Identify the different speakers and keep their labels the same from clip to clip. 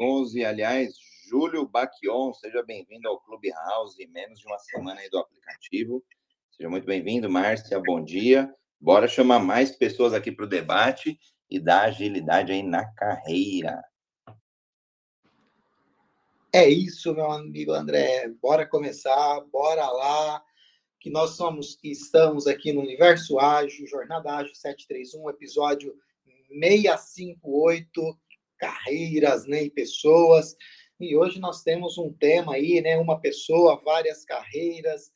Speaker 1: 11. Aliás, Júlio Baquion, seja bem-vindo ao Clube House, menos de uma semana aí do aplicativo. Seja muito bem-vindo, Márcia, bom dia. Bora chamar mais pessoas aqui para o debate e dar agilidade aí na carreira.
Speaker 2: É isso, meu amigo André. Bora começar, bora lá. Que nós somos e estamos aqui no Universo Ágil, Jornada Ágil 731, episódio 658, carreiras né, e pessoas. E hoje nós temos um tema aí, né? Uma pessoa, várias carreiras.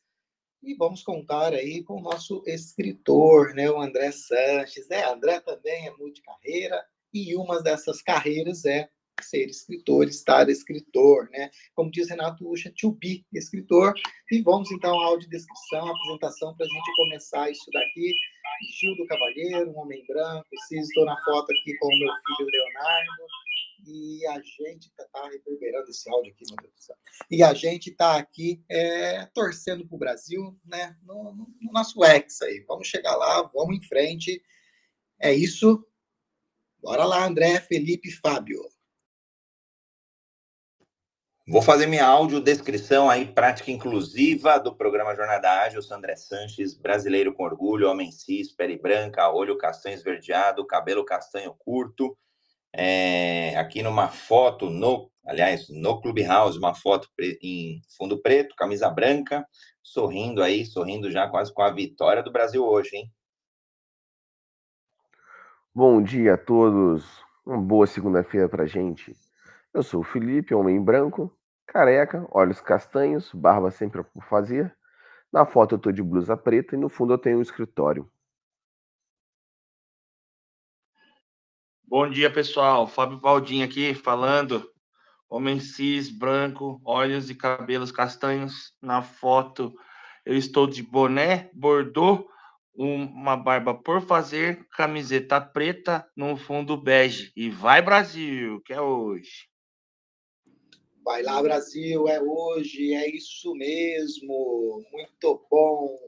Speaker 2: E vamos contar aí com o nosso escritor, né? O André Sanches. É, André também é multicarreira. E uma dessas carreiras é ser escritor, estar escritor, né? Como diz Renato Ucha, to be escritor. E vamos então à audiodescrição, apresentação para a gente começar isso daqui. Gil do Cavalheiro, um homem branco, estou na foto aqui com o meu filho Leonardo. E a gente está tá reverberando esse áudio aqui, meu Deus do céu. E a gente está aqui é, torcendo para o Brasil, né? No, no nosso ex aí. Vamos chegar lá, vamos em frente. É isso. Bora lá, André, Felipe Fábio.
Speaker 1: Vou fazer minha audiodescrição aí, prática inclusiva do programa Jornada Ágil. Eu sou André Sanches, brasileiro com orgulho, homem cis, pele branca, olho castanho esverdeado, cabelo castanho curto. É, aqui numa foto, no, aliás, no Clubhouse, uma foto em fundo preto, camisa branca, sorrindo aí, sorrindo já quase com a vitória do Brasil hoje, hein?
Speaker 3: Bom dia a todos, uma boa segunda-feira pra gente. Eu sou o Felipe, homem branco, careca, olhos castanhos, barba sempre por fazer. Na foto eu tô de blusa preta e no fundo eu tenho um escritório.
Speaker 4: Bom dia, pessoal. Fábio Baldin aqui falando. Homem cis, branco, olhos e cabelos castanhos. Na foto eu estou de boné, bordô, uma barba por fazer, camiseta preta no fundo bege. E vai, Brasil, que é hoje.
Speaker 2: Vai lá, Brasil, é hoje, é isso mesmo, muito bom.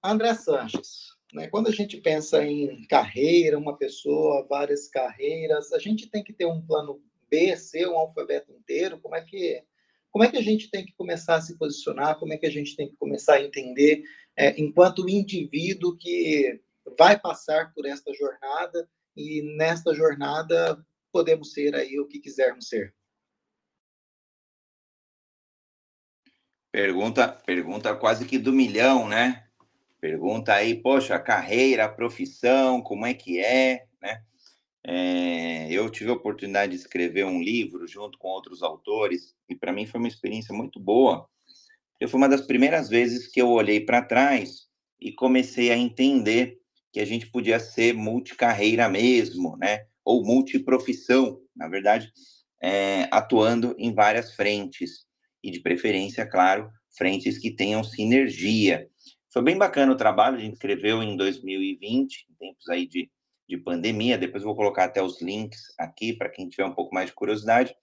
Speaker 2: André Sanches, né? quando a gente pensa em carreira, uma pessoa, várias carreiras, a gente tem que ter um plano B, C, um alfabeto inteiro, como é que como é que a gente tem que começar a se posicionar, como é que a gente tem que começar a entender, é, enquanto indivíduo que vai passar por esta jornada, e nesta jornada podemos ser aí o que quisermos ser.
Speaker 1: Pergunta, pergunta quase que do milhão, né? Pergunta aí, poxa, carreira, profissão, como é que é, né? É, eu tive a oportunidade de escrever um livro junto com outros autores e para mim foi uma experiência muito boa. Eu foi uma das primeiras vezes que eu olhei para trás e comecei a entender que a gente podia ser multicarreira mesmo, né? Ou multiprofissão, na verdade, é, atuando em várias frentes e, de preferência, claro, frentes que tenham sinergia. Foi bem bacana o trabalho, a gente escreveu em 2020, em tempos aí de, de pandemia, depois vou colocar até os links aqui para quem tiver um pouco mais de curiosidade.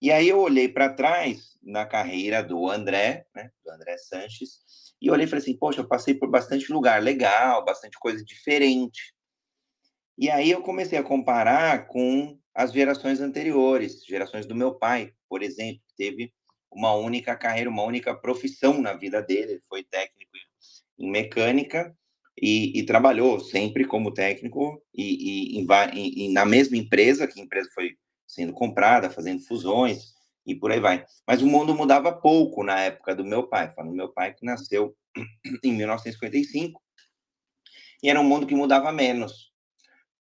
Speaker 1: E aí eu olhei para trás na carreira do André, né, do André Sanches, e olhei e falei assim, poxa, eu passei por bastante lugar legal, bastante coisa diferente. E aí eu comecei a comparar com as gerações anteriores, gerações do meu pai, por exemplo, que teve uma única carreira, uma única profissão na vida dele. Ele foi técnico em mecânica e, e trabalhou sempre como técnico e, e, e, na mesma empresa, que a empresa foi sendo comprada, fazendo fusões e por aí vai. Mas o mundo mudava pouco na época do meu pai, falando meu pai que nasceu em 1955, e era um mundo que mudava menos.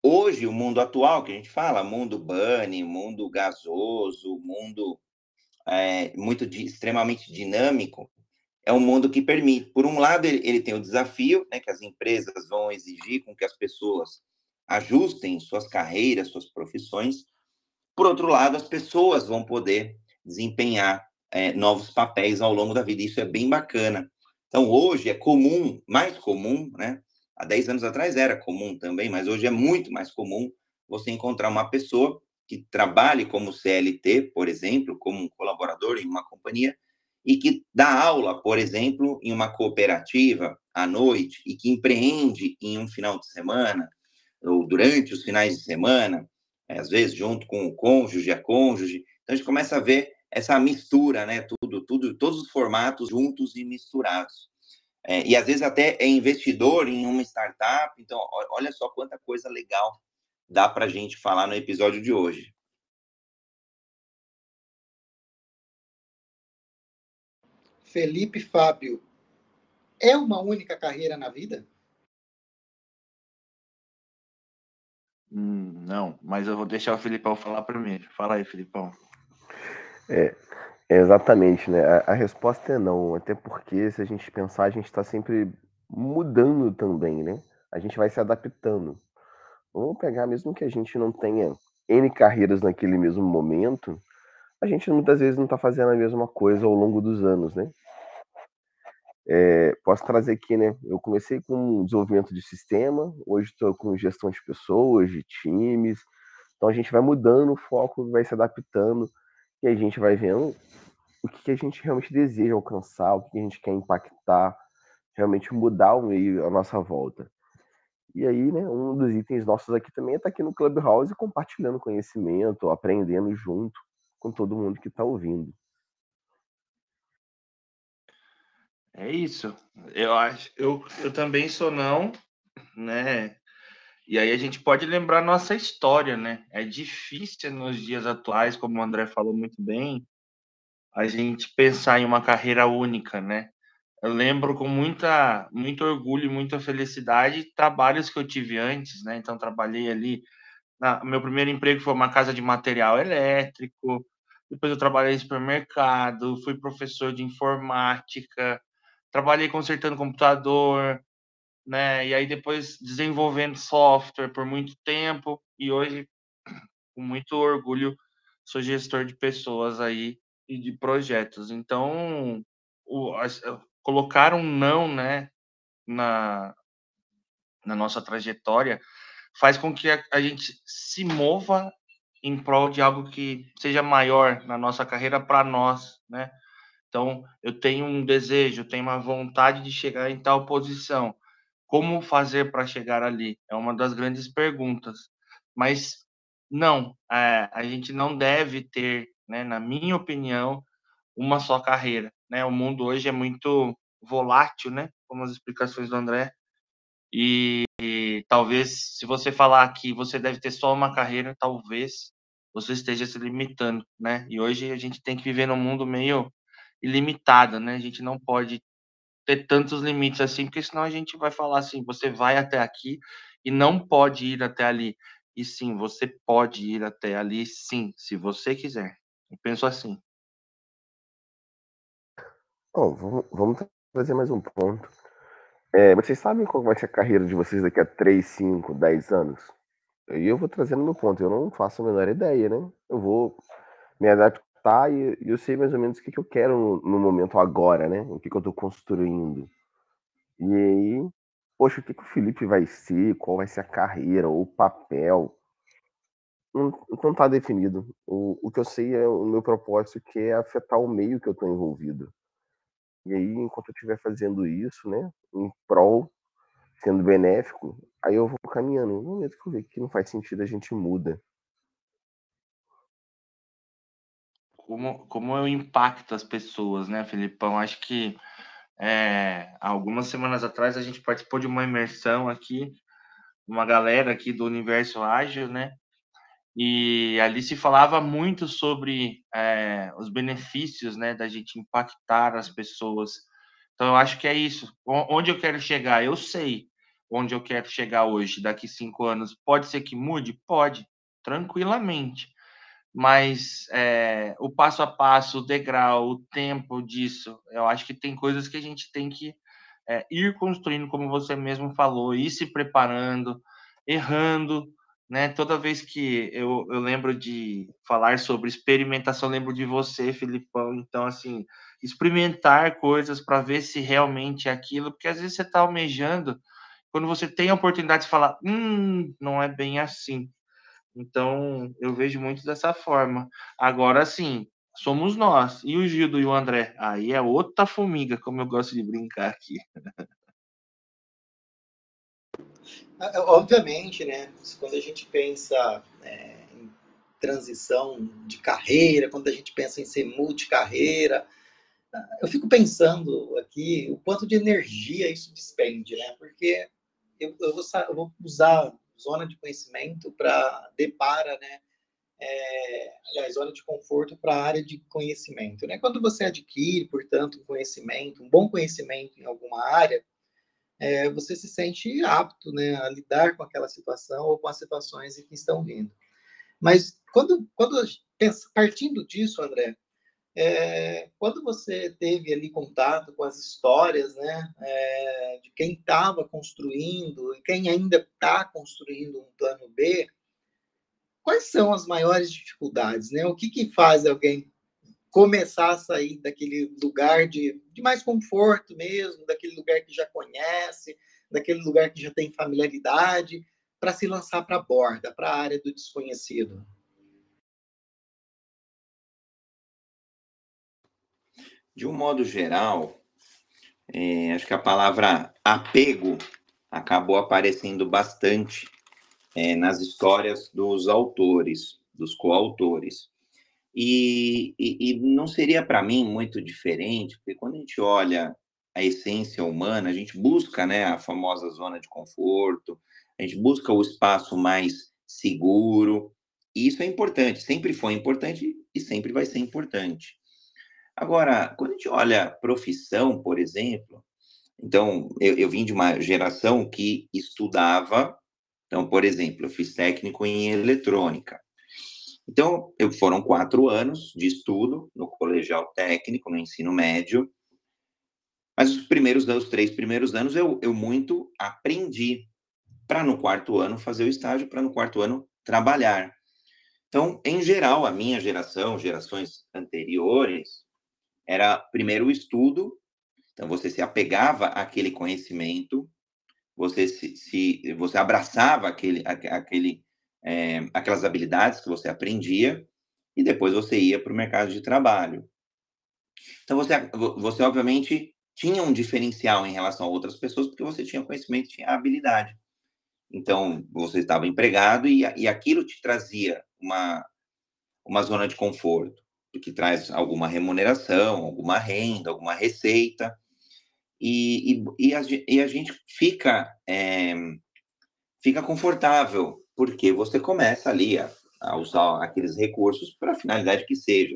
Speaker 1: Hoje, o mundo atual, que a gente fala, mundo bunny, mundo gasoso, mundo é, muito extremamente dinâmico, é um mundo que permite. Por um lado, ele, ele tem o desafio, né, que as empresas vão exigir com que as pessoas ajustem suas carreiras, suas profissões. Por outro lado, as pessoas vão poder desempenhar é, novos papéis ao longo da vida. Isso é bem bacana. Então, hoje é comum, mais comum, né? Há 10 anos atrás era comum também, mas hoje é muito mais comum você encontrar uma pessoa que trabalhe como CLT, por exemplo, como um colaborador em uma companhia, e que dá aula, por exemplo, em uma cooperativa à noite, e que empreende em um final de semana, ou durante os finais de semana, né? às vezes junto com o cônjuge, a cônjuge. Então a gente começa a ver essa mistura, né? Tudo, tudo, todos os formatos juntos e misturados. É, e às vezes até é investidor em uma startup. Então, olha só quanta coisa legal dá para a gente falar no episódio de hoje.
Speaker 2: Felipe Fábio, é uma única carreira na vida?
Speaker 4: Hum, não, mas eu vou deixar o Filipão falar primeiro. Fala aí, Filipão.
Speaker 3: É, exatamente, né? A, a, resposta é não, até porque se a gente pensar, a gente está sempre mudando também, né? A gente vai se adaptando. Vamos pegar, mesmo que a gente não tenha N carreiras naquele mesmo momento, a gente muitas vezes não está fazendo a mesma coisa ao longo dos anos, né? É, posso trazer aqui, né? Eu comecei com desenvolvimento de sistema, hoje estou com gestão de pessoas, de times. Então a gente vai mudando o foco, vai se adaptando e a gente vai vendo o que a gente realmente deseja alcançar, o que a gente quer impactar, realmente mudar o meio à nossa volta. E aí, né, um dos itens nossos aqui também é estar tá aqui no Clubhouse compartilhando conhecimento, aprendendo junto com todo mundo que está ouvindo.
Speaker 4: É isso. Eu acho, eu, eu também sou não, né? E aí a gente pode lembrar nossa história, né? É difícil nos dias atuais, como o André falou muito bem, a gente pensar em uma carreira única, né? Eu lembro com muita, muito orgulho e muita felicidade trabalhos que eu tive antes, né? Então trabalhei ali, na, meu primeiro emprego foi uma casa de material elétrico, depois eu trabalhei em supermercado, fui professor de informática, trabalhei consertando computador, né? E aí depois desenvolvendo software por muito tempo e hoje com muito orgulho sou gestor de pessoas aí e de projetos. Então, o, colocar um não, né, na, na nossa trajetória faz com que a, a gente se mova em prol de algo que seja maior na nossa carreira para nós, né? Então, eu tenho um desejo, tenho uma vontade de chegar em tal posição. Como fazer para chegar ali? É uma das grandes perguntas. Mas não, é, a gente não deve ter, né, na minha opinião, uma só carreira. Né? O mundo hoje é muito volátil, né? como as explicações do André. E, e talvez, se você falar que você deve ter só uma carreira, talvez você esteja se limitando. Né? E hoje a gente tem que viver num mundo meio ilimitada, né? A gente não pode ter tantos limites assim, porque senão a gente vai falar assim, você vai até aqui e não pode ir até ali. E sim, você pode ir até ali, sim, se você quiser. Eu penso assim.
Speaker 3: Bom, vamos trazer mais um ponto. É, vocês sabem qual vai ser a carreira de vocês daqui a 3, 5, 10 anos? E eu vou trazendo meu ponto. Eu não faço a menor ideia, né? Eu vou me adaptar e eu sei mais ou menos o que, eu quero no, momento agora, né? O que, que eu tô construindo. E aí, poxa, o que, que o Felipe vai ser, qual vai ser a carreira, ou o papel. Não, não tá definido. O, o que eu sei é o meu propósito, que é afetar o meio que eu tô envolvido. E aí, enquanto eu estiver fazendo isso, né, em prol, sendo benéfico, aí eu vou caminhando. No momento que eu ver que não faz sentido, a gente muda.
Speaker 4: como, como eu impacto as pessoas, né, Felipão? Acho que é, algumas semanas atrás a gente participou de uma imersão aqui, uma galera aqui do Universo Ágil, né? E ali se falava muito sobre é, os benefícios, né, da gente impactar as pessoas. Então eu acho que é isso. Onde eu quero chegar, eu sei onde eu quero chegar hoje, daqui cinco anos. Pode ser que mude, pode, tranquilamente mas é, o passo a passo, o degrau, o tempo disso, eu acho que tem coisas que a gente tem que é, ir construindo, como você mesmo falou, ir se preparando, errando, né? Toda vez que eu, eu lembro de falar sobre experimentação, lembro de você, Filipão. Então, assim, experimentar coisas para ver se realmente é aquilo, porque às vezes você está almejando, quando você tem a oportunidade de falar, hum, não é bem assim. Então, eu vejo muito dessa forma. Agora, sim, somos nós. E o Gildo e o André? Aí é outra formiga, como eu gosto de brincar aqui.
Speaker 2: É, obviamente, né? Quando a gente pensa é, em transição de carreira, quando a gente pensa em ser multicarreira. Eu fico pensando aqui o quanto de energia isso despende, né? Porque eu, eu, vou, eu vou, usar zona de conhecimento para depara, né? É, aliás, zona de conforto para a área de conhecimento, né? Quando você adquire, portanto, um conhecimento, um bom conhecimento em alguma área, é, você se sente apto, né, a lidar com aquela situação ou com as situações que estão vindo. Mas quando, quando partindo disso, André, é, quando você teve ali contato com as histórias, né, é, de quem estava construindo e quem ainda está construindo um plano B, quais são as maiores dificuldades, né? O que que faz alguém começar a sair daquele lugar de, de mais conforto mesmo, daquele lugar que já conhece, daquele lugar que já tem familiaridade, para se lançar para a borda, para a área do desconhecido?
Speaker 1: De um modo geral, é, acho que a palavra apego acabou aparecendo bastante é, nas histórias dos autores, dos coautores. E, e, e não seria para mim muito diferente, porque quando a gente olha a essência humana, a gente busca né, a famosa zona de conforto, a gente busca o espaço mais seguro, e isso é importante, sempre foi importante e sempre vai ser importante. Agora, quando a gente olha profissão, por exemplo, então, eu, eu vim de uma geração que estudava, então, por exemplo, eu fiz técnico em eletrônica. Então, eu, foram quatro anos de estudo no colegial técnico, no ensino médio, mas os primeiros, os três primeiros anos, eu, eu muito aprendi para no quarto ano fazer o estágio, para no quarto ano trabalhar. Então, em geral, a minha geração, gerações anteriores, era primeiro o estudo, então você se apegava àquele conhecimento, você se, se você abraçava aquele, aquele, é, aquelas habilidades que você aprendia e depois você ia para o mercado de trabalho. Então você, você obviamente tinha um diferencial em relação a outras pessoas porque você tinha conhecimento, tinha habilidade. Então você estava empregado e, e aquilo te trazia uma uma zona de conforto que traz alguma remuneração, alguma renda, alguma receita, e, e, e, a, e a, gente fica, é, fica confortável, porque você começa ali a, a usar aqueles recursos para a finalidade que seja,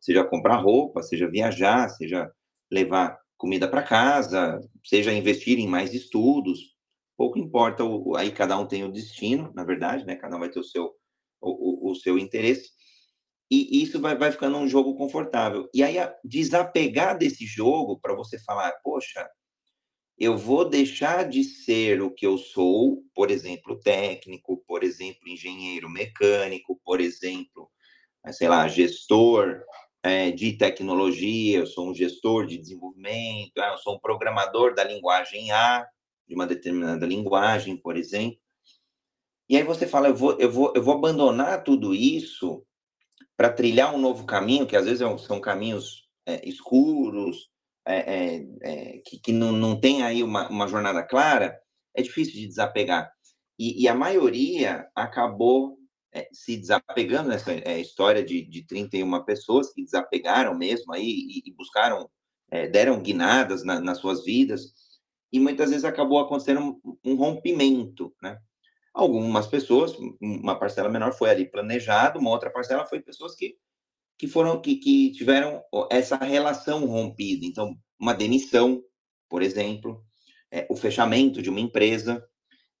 Speaker 1: seja comprar roupa, seja viajar, seja levar comida para casa, seja investir em mais estudos, pouco importa, o, aí cada um tem o destino, na verdade, né? Cada um vai ter o seu, o, o, o seu interesse, e isso vai, vai ficando um jogo confortável. E aí, desapegar desse jogo para você falar, poxa, eu vou deixar de ser o que eu sou, por exemplo, técnico, por exemplo, engenheiro mecânico, por exemplo, sei lá, gestor é, de tecnologia, eu sou um gestor de desenvolvimento, ah, eu sou um programador da linguagem A, de uma determinada linguagem, por exemplo. E aí você fala, eu vou, eu vou, eu vou abandonar tudo isso para trilhar um novo caminho, que às vezes é são caminhos é, escuros, é, é, é, que, que não, não tem aí uma, uma jornada clara, é difícil de desapegar. E, e a maioria acabou é, se desapegando nessa é, história de, de 31 pessoas que desapegaram mesmo aí e, e buscaram, deram guinadas na, nas suas vidas, e muitas vezes acabou acontecendo um, um rompimento, né? Algumas pessoas, uma parcela menor foi ali planejado, uma outra parcela foi pessoas que, que foram que, que tiveram essa relação rompida. Então, uma demissão, por exemplo, é, o fechamento de uma empresa.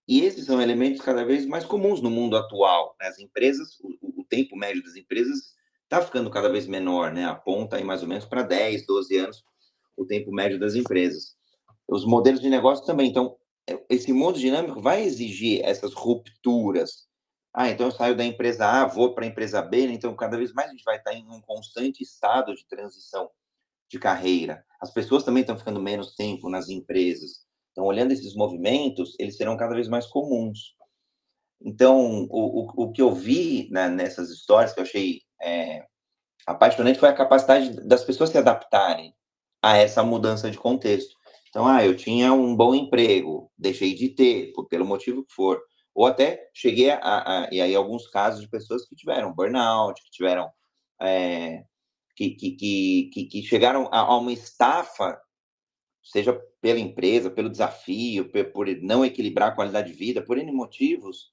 Speaker 1: E esses são elementos cada vez mais comuns no mundo atual. Né? As empresas, o, o, tempo médio das empresas está ficando cada vez menor, né? aponta aí mais ou menos para 10, 12 anos o tempo médio das empresas. Os modelos de negócio também. Então, esse mundo dinâmico vai exigir essas rupturas. Ah, então eu saio da empresa A, vou para a empresa B, né? então cada vez mais a gente vai estar em um constante estado de transição de carreira. As pessoas também estão ficando menos tempo nas empresas. Então, olhando esses movimentos, eles serão cada vez mais comuns. Então, o, o, o que eu vi né, nessas histórias que eu achei é, apaixonante foi a capacidade das pessoas se adaptarem a essa mudança de contexto. Então, ah, eu tinha um bom emprego, deixei de ter, pelo motivo que for. Ou até cheguei a, a, e aí alguns casos de pessoas que tiveram burnout, que tiveram é, que, que, que, que, chegaram a, a uma estafa, seja pela empresa, pelo desafio, por não equilibrar a qualidade de vida, por N motivos,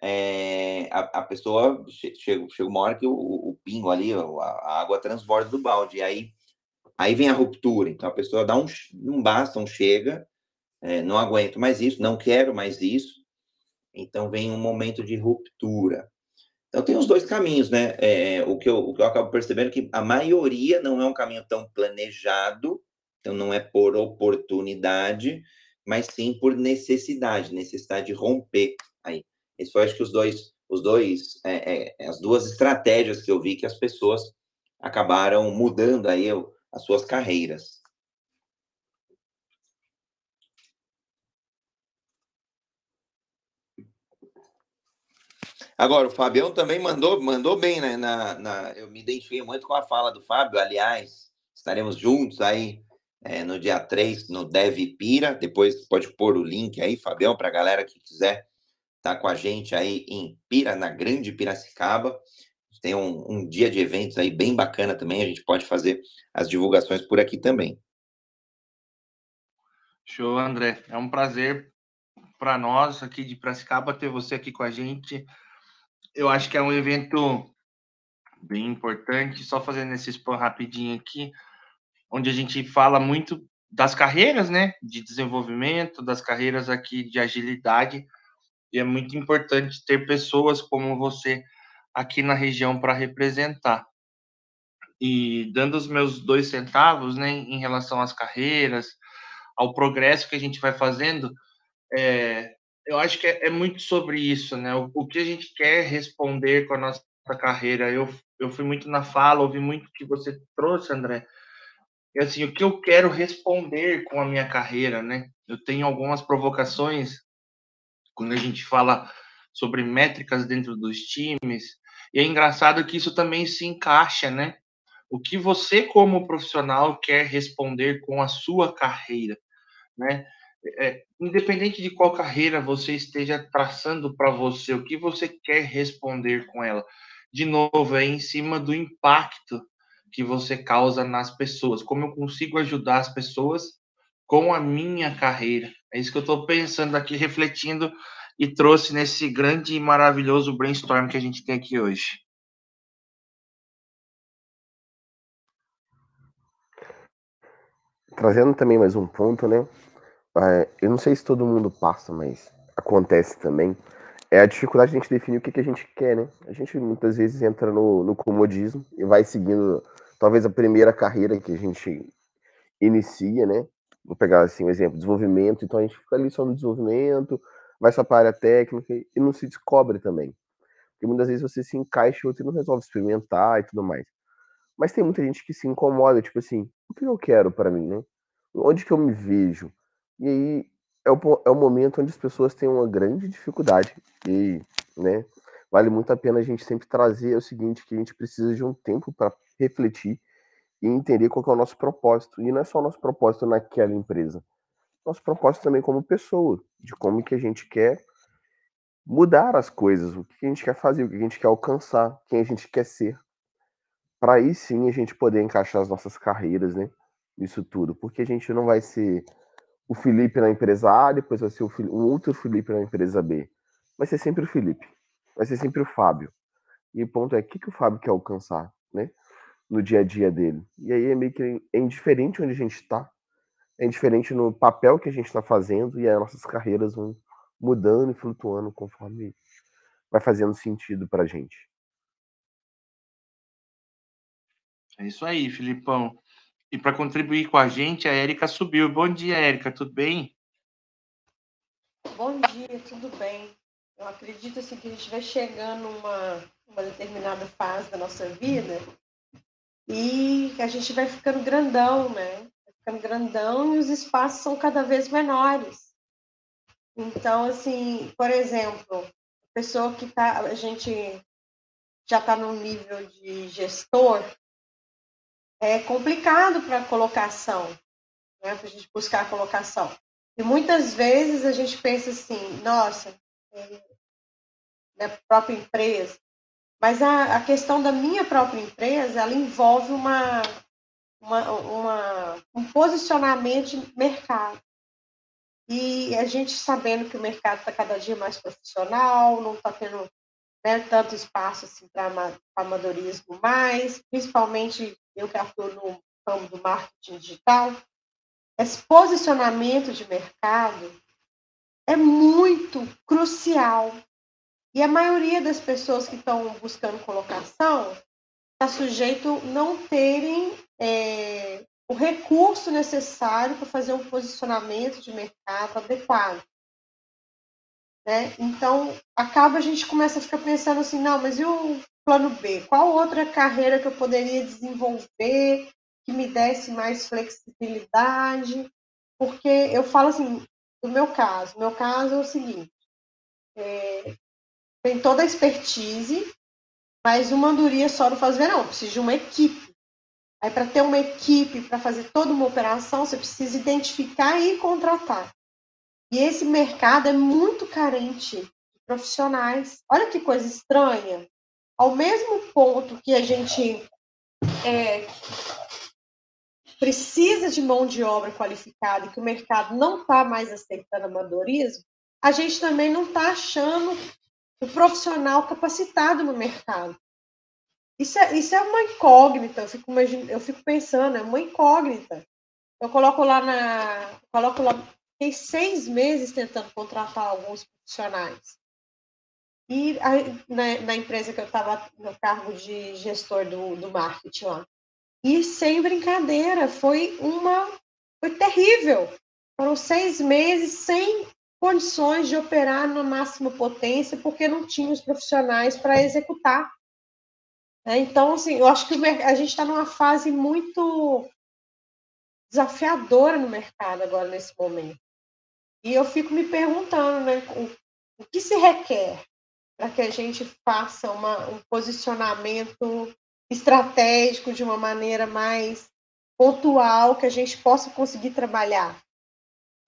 Speaker 1: é, a, a, pessoa chega, chega uma hora que o, o pingo ali, a, água transborda do balde, e aí, aí vem a ruptura. Então a pessoa dá um, não basta, um chega, é, não aguento mais isso, não quero mais isso. Então vem um momento de ruptura. Então tem os dois caminhos, né? É, o, que eu, o que eu acabo percebendo é que a maioria não é um caminho tão planejado, então não é por oportunidade, mas sim por necessidade, necessidade de romper aí. Esse foi, acho que, os dois, os dois, é, é, as duas estratégias que eu vi que as pessoas acabaram mudando aí as suas carreiras. Agora, o Fabião também mandou, mandou bem, né? Na, na, eu me identifiquei muito com a fala do Fábio. Aliás, estaremos juntos aí é, no dia 3, no Dev Pira. Depois pode pôr o link aí, Fabião, para a galera que quiser estar tá com a gente aí em Pira, na Grande Piracicaba. Tem um, um dia de eventos aí bem bacana também. A gente pode fazer as divulgações por aqui também.
Speaker 4: Show, André. É um prazer para nós aqui de Piracicaba ter você aqui com a gente eu acho que é um evento bem importante. Só fazendo esse spam rapidinho aqui, onde a gente fala muito das carreiras, né, de desenvolvimento, das carreiras aqui de agilidade. E é muito importante ter pessoas como você aqui na região para representar. E dando os meus dois centavos, né, em relação às carreiras, ao progresso que a gente vai fazendo, é, eu acho que é, é, muito sobre isso, né? O, o, que a gente quer responder com a nossa carreira. Eu, eu fui muito na fala, ouvi muito o que você trouxe, André. E assim, o que eu quero responder com a minha carreira, né? Eu tenho algumas provocações quando a gente fala sobre métricas dentro dos times. E é engraçado que isso também se encaixa, né? O que você, como profissional, quer responder com a sua carreira, né? É, independente de qual carreira você esteja traçando para você, o que você quer responder com ela. De novo, é em cima do impacto que você causa nas pessoas, como eu consigo ajudar as pessoas com a minha carreira. É isso que eu estou pensando aqui, refletindo e trouxe nesse grande e maravilhoso brainstorm que a gente tem aqui hoje.
Speaker 3: Trazendo também mais um ponto, né? É, eu não sei se todo mundo passa, mas acontece também, é a dificuldade de a gente definir o que, que a gente quer, né? A gente muitas vezes entra no, no comodismo e vai seguindo talvez a primeira carreira que a gente inicia, né? Vou pegar assim um exemplo, desenvolvimento, então a gente fica ali só no desenvolvimento, vai só para a área técnica e não se descobre também. Porque muitas vezes você se encaixa e outro não resolve experimentar e tudo mais. Mas tem muita gente que se incomoda, tipo assim, o que eu quero para mim, né? Onde que eu me vejo? E aí é o, é o momento onde as pessoas têm uma grande dificuldade. E, né, vale muito a pena a gente sempre trazer o seguinte, que a gente precisa de um tempo para refletir e entender qual é o nosso propósito. E não é só o nosso propósito naquela empresa. Nosso propósito também como pessoa, de como que a gente quer mudar as coisas, o que a gente quer fazer, o que a gente quer alcançar, quem a gente quer ser. Para aí sim a gente poder encaixar as nossas carreiras, né? Isso tudo. Porque a gente não vai ser o Felipe na empresa A, depois vai ser o um outro Felipe na empresa B. Vai ser sempre o Felipe. Vai ser sempre o Fábio. E o ponto é, o que, que o Fábio quer alcançar, né? No dia a dia dele. E aí é meio que é indiferente onde a gente está. É indiferente no papel que a gente está fazendo e as nossas carreiras vão mudando e flutuando conforme vai fazendo sentido para a gente.
Speaker 4: É isso aí, Filipão. E para contribuir com a gente, a Érica subiu. Bom dia, Érica, tudo bem?
Speaker 5: Bom dia, tudo bem. Eu acredito assim, que a gente vai chegando uma uma determinada fase da nossa vida e a gente vai ficando grandão, né? Vai ficando grandão e os espaços são cada vez menores. Então, assim, por exemplo, a pessoa que tá, a gente já está no nível de gestor, é complicado para colocação, né? para a gente buscar a colocação. E muitas vezes a gente pensa assim, nossa, da própria empresa. Mas a, a questão da minha própria empresa, ela envolve uma, uma, uma, um posicionamento de mercado. E a gente sabendo que o mercado está cada dia mais profissional, não está tendo né, tanto espaço assim, para amadorismo mais, principalmente eu que atuo no ramo do marketing digital, esse posicionamento de mercado é muito crucial. E a maioria das pessoas que estão buscando colocação está sujeito não terem é, o recurso necessário para fazer um posicionamento de mercado adequado. Né? Então, acaba a gente começa a ficar pensando assim, não, mas e o plano B? Qual outra carreira que eu poderia desenvolver que me desse mais flexibilidade? Porque eu falo assim, do meu caso, meu caso é o seguinte, é, tem toda a expertise, mas uma andoria só não faz ver, não, precisa de uma equipe. Aí, para ter uma equipe, para fazer toda uma operação, você precisa identificar e contratar. E esse mercado é muito carente de profissionais. Olha que coisa estranha. Ao mesmo ponto que a gente é, precisa de mão de obra qualificada e que o mercado não está mais aceitando amadorismo, a gente também não está achando o profissional capacitado no mercado. Isso é, isso é uma incógnita, eu fico, eu fico pensando, é uma incógnita. Eu coloco lá na. Coloco lá. Fiquei seis meses tentando contratar alguns profissionais. E a, na, na, empresa que eu estava no cargo de gestor do, do marketing lá. E sem brincadeira, foi uma. Foi terrível. Foram seis meses sem condições de operar na máxima potência, porque não tinha os profissionais para executar. É, então, assim, eu acho que a gente está numa fase muito desafiadora no mercado agora, nesse momento. E eu fico me perguntando, né, o, o que se requer para que a gente faça uma, um posicionamento estratégico de uma maneira mais pontual, que a gente possa conseguir trabalhar.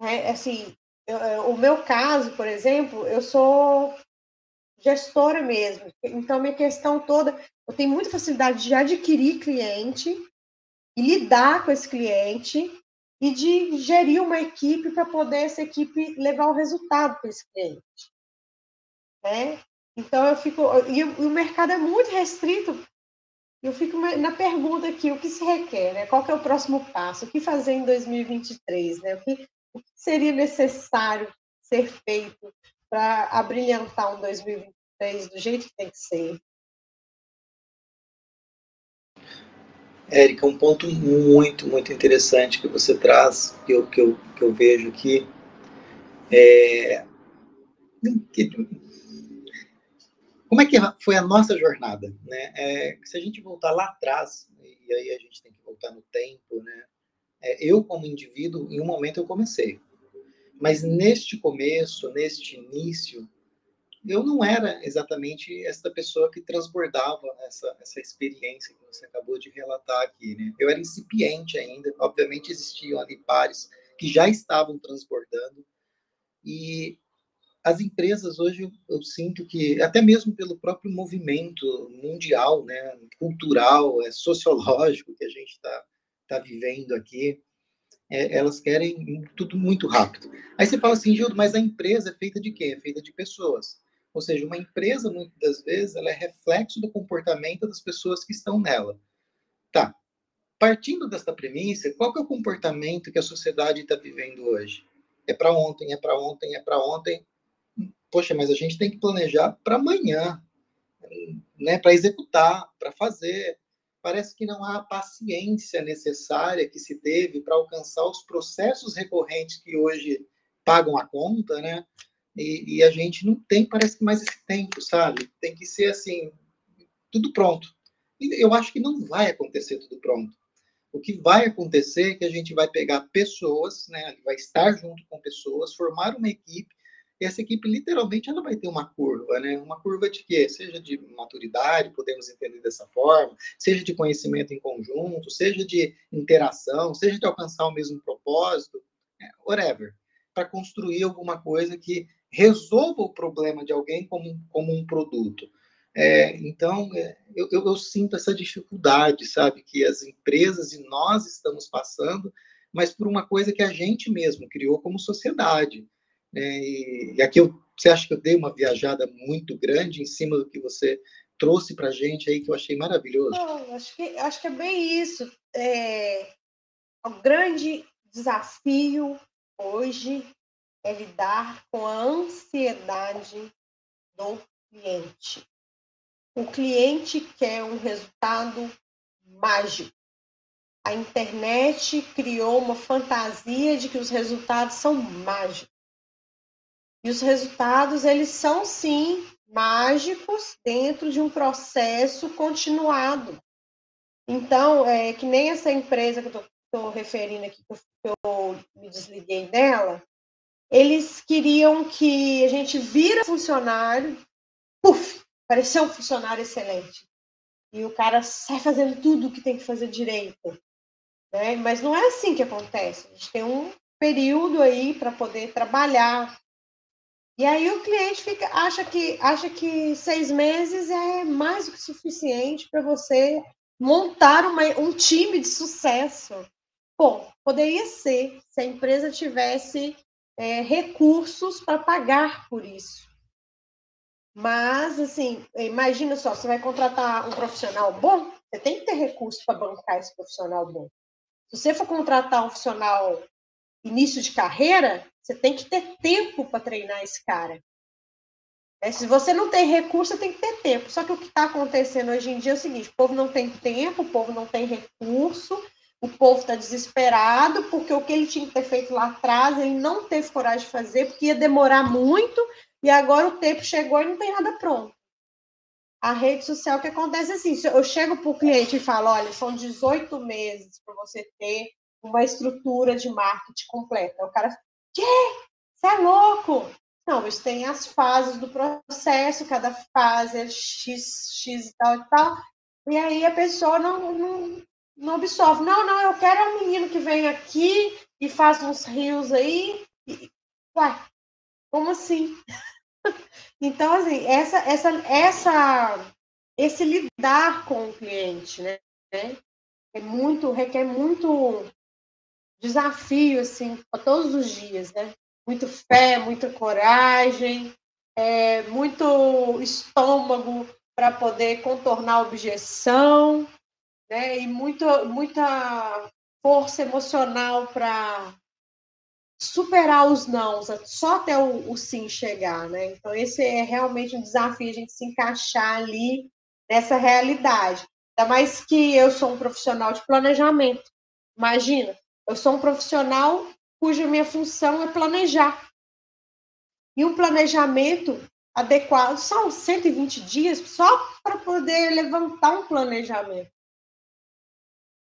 Speaker 5: É, assim, eu, o meu caso, por exemplo, eu sou gestora mesmo. Então, minha questão toda, eu tenho muita facilidade de adquirir cliente e lidar com esse cliente e de gerir uma equipe para poder essa equipe levar o resultado para esse cliente. Né? Então, eu fico. E o mercado é muito restrito eu fico na pergunta aqui, o que se requer, né? Qual é o próximo passo? O que fazer em 2023, né? O que, o que seria necessário ser feito para abrilhantar um 2023 do jeito que tem que ser?
Speaker 2: Érica, um ponto muito, muito interessante que você traz, que eu, que eu, que eu vejo aqui, é, como é que foi a nossa jornada? Né? É, se a gente voltar lá atrás, e aí a gente tem que voltar no tempo, né? É, eu, como indivíduo, em um momento eu comecei. Mas neste começo, neste início, eu não era exatamente essa pessoa que transbordava essa, essa experiência que você acabou de relatar aqui. Né? Eu era incipiente ainda, obviamente existiam ali pares que já estavam transbordando, e as empresas hoje eu, eu, sinto que até mesmo pelo próprio movimento mundial, né, cultural, é, sociológico que a gente está tá vivendo aqui, é, elas querem tudo muito rápido. Aí você fala assim, Gildo, mas a empresa é feita de quê? É feita de pessoas. Ou seja, uma empresa muitas das vezes ela é reflexo do comportamento das pessoas que estão nela. Tá. Partindo desta premissa, qual é o comportamento que a sociedade está vivendo hoje? É para ontem, é para ontem, é para ontem poxa, mas a gente tem que planejar para amanhã, né, para executar, para fazer. Parece que não há a paciência necessária que se teve para alcançar os processos recorrentes que hoje pagam a conta, né? E, e, a gente não tem, parece que mais esse tempo, sabe? Tem que ser assim, tudo pronto. E eu acho que não vai acontecer tudo pronto. O que vai acontecer é que a gente vai pegar pessoas, né? Vai estar junto com pessoas, formar uma equipe essa equipe literalmente ela vai ter uma curva, né? Uma curva de quê? Seja de maturidade, podemos entender dessa forma, seja de conhecimento em conjunto, seja de interação, seja de alcançar o mesmo propósito, é, whatever, para construir alguma coisa que resolva o problema de alguém como, como um produto. É, então, é, eu, eu, eu, sinto essa dificuldade, sabe, que as empresas e nós estamos passando, mas por uma coisa que a gente mesmo criou como sociedade. Né? E, e aqui eu, você acha que eu dei uma viajada muito grande em cima do que você trouxe para a gente aí, que eu achei maravilhoso?
Speaker 5: Não, acho, que, acho que é bem isso. É, o grande desafio hoje é lidar com a ansiedade do cliente. O cliente quer um resultado mágico. A internet criou uma fantasia de que os resultados são mágicos. E os resultados, eles são sim mágicos dentro de um processo continuado. Então, é que nem essa empresa que eu estou referindo aqui, que eu me desliguei dela, eles queriam que a gente vira funcionário, puf, pareceu um funcionário excelente. E o cara sai fazendo tudo o que tem que fazer direito. Né? Mas não é assim que acontece. A gente tem um período aí para poder trabalhar. E aí o cliente fica, acha que acha que seis meses é mais do que suficiente para você montar uma, um time de sucesso. Bom, poderia ser se a empresa tivesse é, recursos para pagar por isso. Mas, assim, imagina só, você vai contratar um profissional bom, você tem que ter recurso para bancar esse profissional bom. Se você for contratar um profissional início de carreira, você tem que ter tempo para treinar esse cara. É, se você não tem recurso, você tem que ter tempo. Só que o que está acontecendo hoje em dia é o seguinte: o povo não tem tempo, o povo não tem recurso, o povo está desesperado, porque o que ele tinha que ter feito lá atrás, ele não teve coragem de fazer, porque ia demorar muito, e agora o tempo chegou e não tem nada pronto. A rede social, que acontece é assim, eu chego para o cliente e falo, olha, são 18 meses para você ter uma estrutura de marketing completa. O cara, quê? Você é louco? Não, eles têm as fases do processo, cada fase é X, X e tal e tal. E aí a pessoa não, não, não absorve. Não, não, eu quero um menino que vem aqui e faz uns rios aí. E, uai, como assim? então, assim, essa, essa, essa, esse lidar com o cliente, né? É muito, requer muito desafio, assim, todos os dias, né? Muito fé, muita coragem, é, muito estômago para poder contornar a objeção, né? E muito, muita força emocional para superar os não, só até o, o, sim chegar, né? Então, esse é realmente um desafio, a gente se encaixar ali nessa realidade. Ainda mais que eu sou um profissional de planejamento. Imagina, eu sou um profissional cuja minha função é planejar. E um planejamento adequado são 120 dias só para poder levantar um planejamento.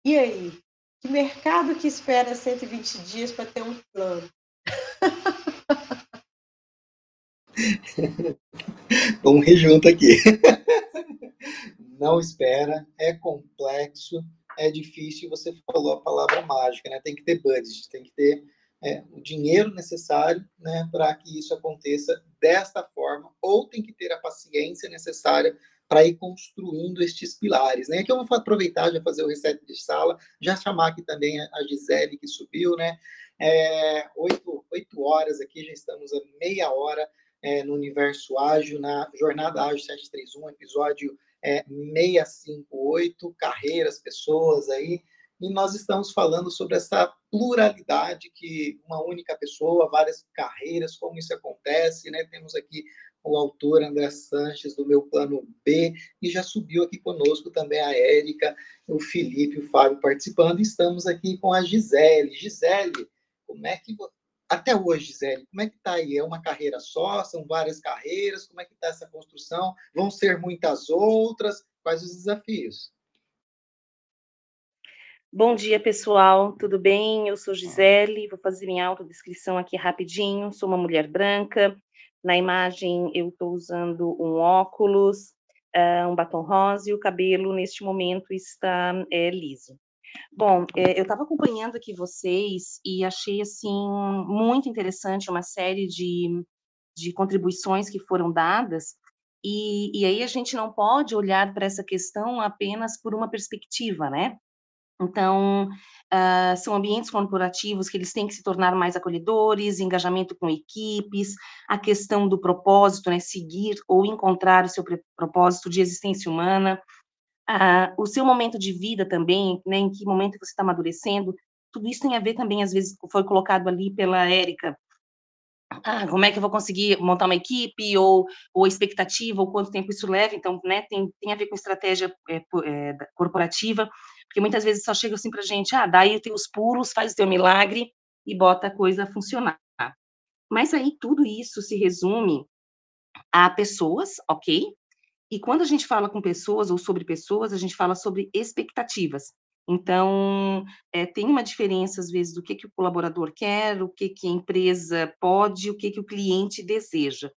Speaker 5: E aí? Que mercado que espera 120 dias para ter um plano?
Speaker 2: Vamos rir junto aqui. Não espera, é complexo, é difícil, você falou a palavra mágica, né? Tem que ter budget, tem que ter é, o dinheiro necessário né, para que isso aconteça desta forma, ou tem que ter a paciência necessária para ir construindo estes pilares. Né? Aqui eu vou aproveitar, já fazer o reset de sala, já chamar aqui também a Gisele, que subiu, né? É, oito, oito horas aqui, já estamos a meia hora é, no Universo Ágil, na Jornada Ágil 731, episódio é, 658, carreiras, pessoas aí, e nós estamos falando sobre essa pluralidade que uma única pessoa, várias carreiras, como isso acontece, né? Temos aqui o autor André Sanches, do meu plano B, e já subiu aqui conosco também a Érica, o Felipe, o Fábio participando. Estamos aqui com a Gisele. Gisele, como é que até hoje, Gisele, como é que está aí? É uma carreira só? São várias carreiras? Como é que está essa construção? Vão ser muitas outras? Quais os desafios?
Speaker 6: Bom dia, pessoal. Tudo bem? Eu sou Gisele. Vou fazer minha autodescrição aqui rapidinho. Sou uma mulher branca. Na imagem, eu estou usando um óculos, uh, um batom rosa e o cabelo, neste momento, está é, liso. Bom, é, eu estava acompanhando aqui vocês e achei assim muito interessante uma série de, de contribuições que foram dadas, e, e aí a gente não pode olhar para essa questão apenas por uma perspectiva, né? Então, uh, são ambientes corporativos que eles têm que se tornar mais acolhedores, engajamento com equipes, a questão do propósito, né, seguir ou encontrar o seu propósito de existência humana, uh, o seu momento de vida também, né, em que momento você está amadurecendo, tudo isso tem a ver também, às vezes, foi colocado ali pela Érica, ah, como é que eu vou conseguir montar uma equipe, ou, ou expectativa, ou quanto tempo isso leva, então, né, tem, tem a ver com estratégia é, é, corporativa, porque muitas vezes só chega assim para a gente, ah, daí os pulos, faz o teu milagre e bota a coisa a funcionar. Mas aí tudo isso se resume a pessoas, ok? E quando a gente fala com pessoas ou sobre pessoas, a gente fala sobre expectativas. Então, é, tem uma diferença, às vezes, do que, que o colaborador quer, o que, que a empresa pode, o que, que o cliente deseja.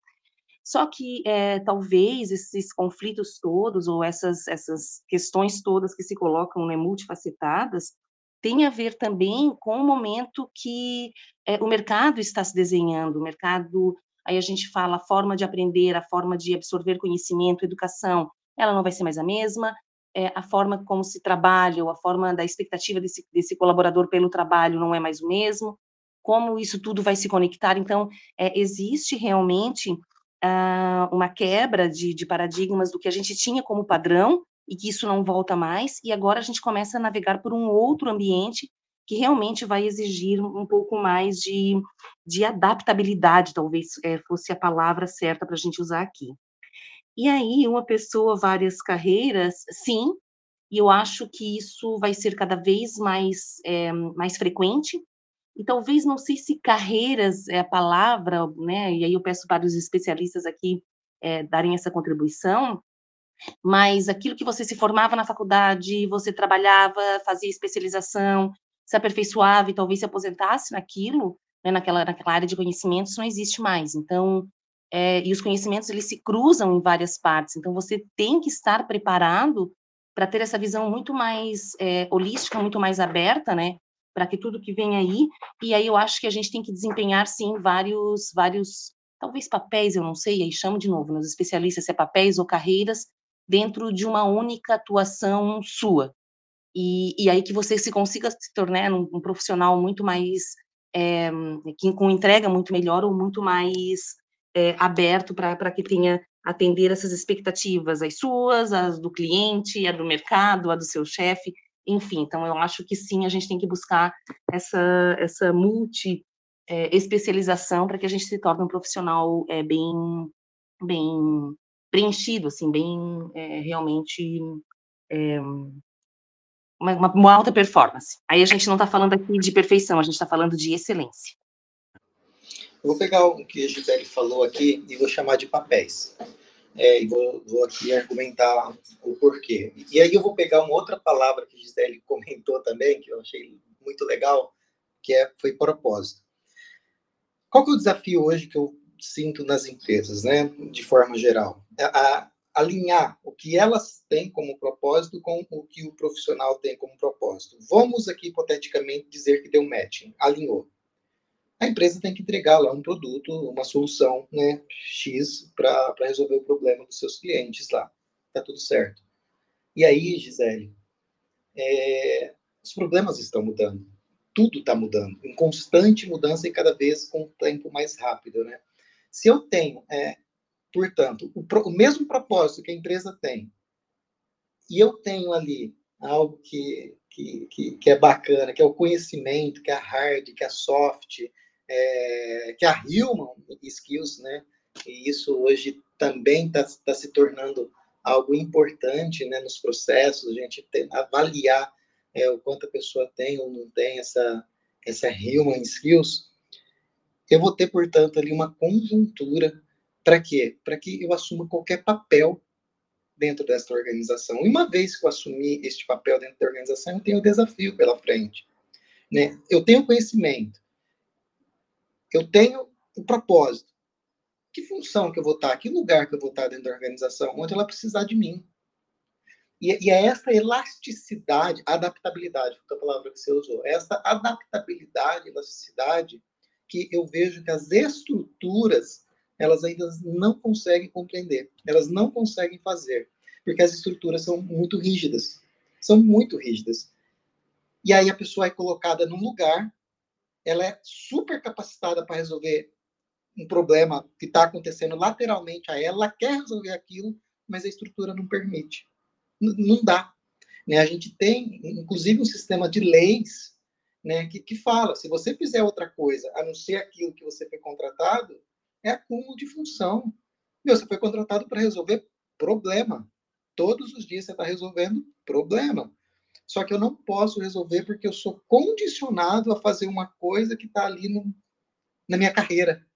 Speaker 6: Só que, é, talvez, esses conflitos todos, ou essas, essas questões todas que se colocam né, multifacetadas, tem a ver também com o momento que é, o mercado está se desenhando, o mercado, aí a gente fala a forma de aprender, a forma de absorver conhecimento, educação, ela não vai ser mais a mesma, é, a forma como se trabalha, ou a forma da expectativa desse, desse colaborador pelo trabalho não é mais o mesmo, como isso tudo vai se conectar. Então, é, existe realmente ah, uma quebra de, de paradigmas do que a gente tinha como padrão e que isso não volta mais, e agora a gente começa a navegar por um outro ambiente que realmente vai exigir um pouco mais de, de adaptabilidade, talvez é, fosse a palavra certa para a gente usar aqui. E aí, uma pessoa, várias carreiras, sim, e eu acho que isso vai ser cada vez mais, é, mais frequente, e talvez, não sei se carreiras é a palavra, né, e aí eu peço para os especialistas aqui é, darem essa contribuição, mas aquilo que você se formava na faculdade, você trabalhava, fazia especialização, se aperfeiçoava e talvez se aposentasse naquilo, né, naquela, naquela área de conhecimentos, não existe mais. Então, é, e os conhecimentos eles se cruzam em várias partes. Então você tem que estar preparado para ter essa visão muito mais é, holística, muito mais aberta, né? Para que tudo que vem aí. E aí eu acho que a gente tem que desempenhar sim vários, vários, talvez papéis, eu não sei. Aí chamo de novo nos especialistas se é papéis ou carreiras dentro de uma única atuação sua. E, e aí que você se consiga se tornar um, um profissional muito mais é, que, com entrega muito melhor ou muito mais é, aberto para que tenha atender essas expectativas, as suas, as do cliente, a do mercado, a do seu chefe, enfim. Então, eu acho que sim, a gente tem que buscar essa, essa multi é, especialização para que a gente se torne um profissional é, bem, bem preenchido, assim, bem é, realmente é, uma, uma, alta performance. Aí a gente não está falando aqui de perfeição, a gente está falando de excelência.
Speaker 2: Eu vou pegar o que a Gisele falou aqui e vou chamar de papéis. É, e vou, vou, aqui argumentar o porquê. E aí eu vou pegar uma outra palavra que Gisele comentou também, que eu achei muito legal, que é, foi propósito. Qual que é o desafio hoje que eu sinto nas empresas, né, de forma geral? A, a, alinhar o que elas têm como propósito com o que o profissional tem como propósito. Vamos aqui, hipoteticamente, dizer que deu matching, alinhou a empresa tem que entregar lá um produto, uma solução né, X para resolver o problema dos seus clientes lá. Tá tudo certo. E aí, Gisele, é, os problemas estão mudando. Tudo está mudando, em constante mudança e cada vez com um tempo mais rápido, né? Se eu tenho, é, portanto, o, o mesmo propósito que a empresa tem, e eu tenho ali algo que, que, que, que, é bacana, que é o conhecimento, que é a hard, que é a soft, é, que a Human Skills, né? E isso hoje também está tá se tornando algo importante né, nos processos, a gente tem, avaliar é, o quanto a pessoa tem ou não tem essa, essa human skills, eu vou ter, portanto, ali uma conjuntura para quê? Para que eu assuma qualquer papel dentro dessa organização. E uma vez que eu assumir este papel dentro da organização, eu tenho o um desafio pela frente. Né? Eu tenho conhecimento, eu tenho o propósito. Que função que eu vou estar? Que lugar que eu vou estar dentro da organização? Onde ela precisar de mim. E, e é essa elasticidade, adaptabilidade, foi a palavra que você usou, é essa adaptabilidade, elasticidade, que eu vejo que as estruturas elas ainda não conseguem compreender, elas não conseguem fazer, porque as estruturas são muito rígidas, são muito rígidas. E aí a pessoa é colocada num lugar, ela é super capacitada para resolver um problema que está acontecendo lateralmente a ela, ela quer resolver aquilo, mas a estrutura não permite. N não dá. Né? A gente tem, inclusive, um sistema de leis né, que, que fala, se você fizer outra coisa, a não ser aquilo que você foi contratado, é acúmulo de função. Meu, você foi contratado para resolver problema. Todos os dias você está resolvendo problema. Só que eu não posso resolver porque eu sou condicionado a fazer uma coisa que está ali no, na minha carreira,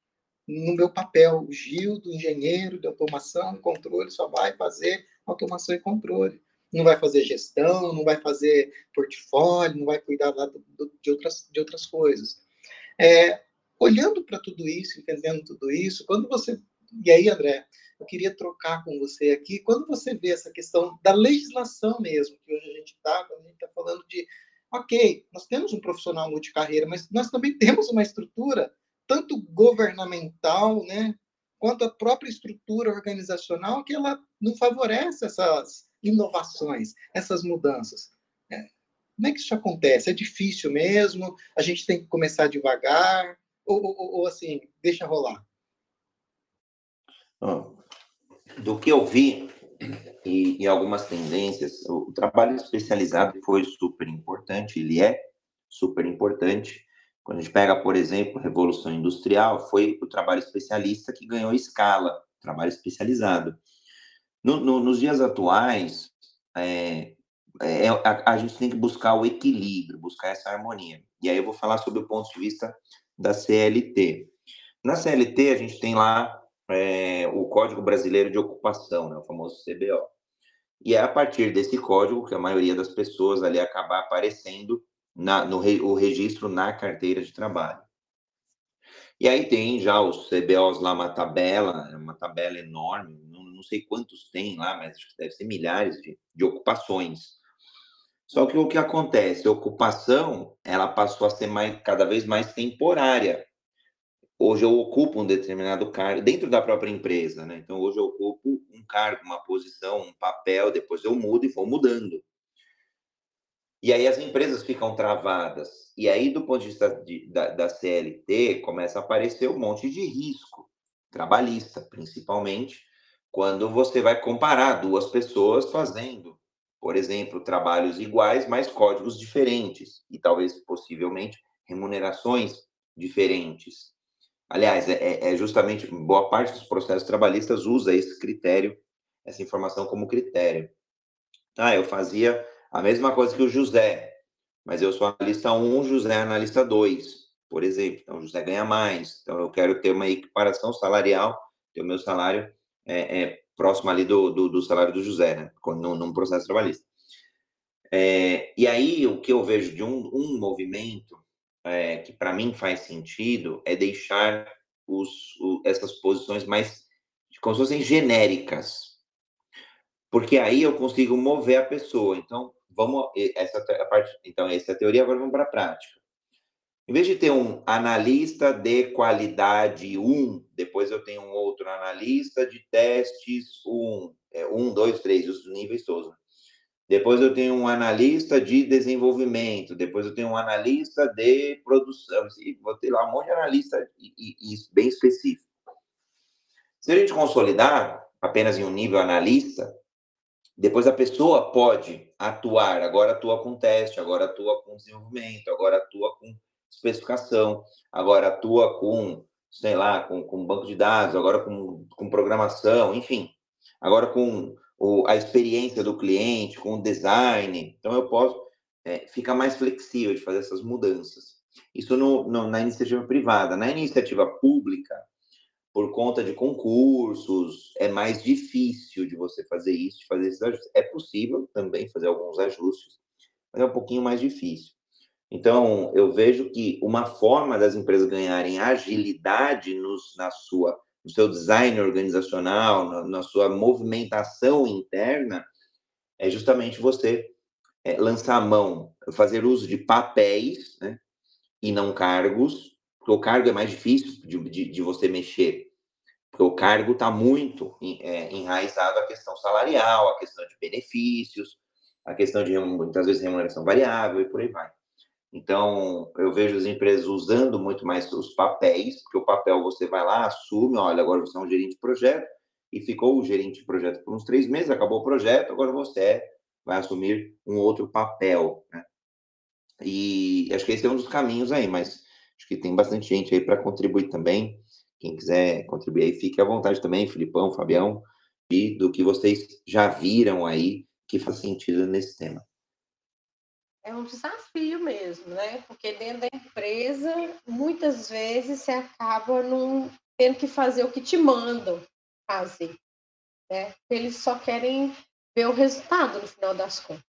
Speaker 2: no meu papel. O Gil, do engenheiro de automação e controle, só vai fazer automação e controle. Não vai fazer gestão, não vai fazer portfólio, não vai cuidar do, do, de, outras, de outras coisas. É, olhando para tudo isso, entendendo tudo isso, quando você. E aí, André, eu queria trocar com você aqui, quando você vê essa questão da legislação mesmo, que hoje a gente está, quando a gente está falando de, ok, nós temos um profissional multicarreira, mas nós também temos uma estrutura, tanto governamental, né, quanto a própria estrutura organizacional, que ela não favorece essas inovações, essas mudanças. É, como é que isso acontece? É difícil mesmo? A gente tem que começar devagar? Ou, ou, ou assim, deixa rolar?
Speaker 1: Do que eu vi e, e, algumas tendências, o trabalho especializado foi super importante, ele é super importante. Quando a gente pega, por exemplo, Revolução Industrial, foi o trabalho especialista que ganhou escala, trabalho especializado. No, no, nos dias atuais, é, é, a, a, gente tem que buscar o equilíbrio, buscar essa harmonia. E aí eu vou falar sobre o ponto de vista da CLT. Na CLT, a gente tem lá é, o Código Brasileiro de Ocupação, né, o famoso CBO. E é a partir desse código que a maioria das pessoas ali acaba aparecendo na, no re, o registro na carteira de trabalho. E aí tem já os CBOs lá, uma tabela, uma tabela enorme, não, não sei quantos tem lá, mas acho que deve ser milhares de, de ocupações. Só que o que acontece? A ocupação, ela passou a ser mais, cada vez mais temporária hoje eu ocupo um determinado cargo dentro da própria empresa, né? Então hoje eu ocupo um cargo, uma posição, um papel, depois eu mudo e vou mudando. E aí as empresas ficam travadas. E aí, do ponto de vista de, da, da CLT, começa a aparecer um monte de risco trabalhista, principalmente quando você vai comparar duas pessoas fazendo, por exemplo, trabalhos iguais, mas códigos diferentes e talvez possivelmente remunerações diferentes. Aliás, é, é, é justamente boa parte dos processos trabalhistas usa esse critério, essa informação como critério. Ah, eu fazia a mesma coisa que o José, mas eu sou analista 1, o José é analista 2, por exemplo. Então, o José ganha mais. Então, eu quero ter uma equiparação salarial, ter o meu salário é, é próximo ali do, do, do, salário do José, né? Num, num processo trabalhista. É, e aí, o que eu vejo de um, um movimento é, que para mim faz sentido é deixar os, o, essas posições mais como se fossem genéricas, porque aí eu consigo mover a pessoa. Então vamos essa a parte, então essa é a teoria. Agora vamos para a prática. Em vez de ter um analista de qualidade 1, depois eu tenho um outro analista de testes 1, é, 1, 2, 3, os níveis todos. Depois eu tenho um analista de desenvolvimento, depois eu tenho um analista de produção, vou ter lá um monte de analista e, e, e bem específico. Se a gente consolidar apenas em um nível analista, depois a pessoa pode atuar, agora atua com teste, agora atua com desenvolvimento, agora atua com especificação, agora atua com, sei lá, com, com banco de dados, agora com, com programação, enfim, agora com a experiência do cliente, com o design. Então, eu posso é, ficar mais flexível de fazer essas mudanças. Isso no, no, na iniciativa privada. Na iniciativa pública, por conta de concursos, é mais difícil de você fazer isso, de fazer esses ajustes. É possível também fazer alguns ajustes, mas é um pouquinho mais difícil. Então, eu vejo que uma forma das empresas ganharem agilidade nos, na sua no seu design organizacional, na, na sua movimentação interna, é justamente você é, lançar a mão, fazer uso de papéis, né, e não cargos, porque o cargo é mais difícil de, de, de você mexer. Porque o cargo está muito é, enraizado a questão salarial, a questão de benefícios, a questão de muitas vezes remuneração variável e por aí vai. Então, eu vejo as empresas usando muito mais os papéis, porque o papel você vai lá, assume, olha, agora você é um gerente de projeto, e ficou o gerente de projeto por uns três meses, acabou o projeto, agora você vai assumir um outro papel, né? E acho que esse é um dos caminhos aí, mas acho que tem bastante gente aí para contribuir também. Quem quiser contribuir aí, fique à vontade também, Filipão, Fabião, e do que vocês já viram aí que faz sentido nesse tema
Speaker 5: é um desafio mesmo, né? Porque dentro da empresa, muitas vezes você acaba tendo que fazer o que te mandam fazer, né? Eles só querem ver o resultado no final das contas.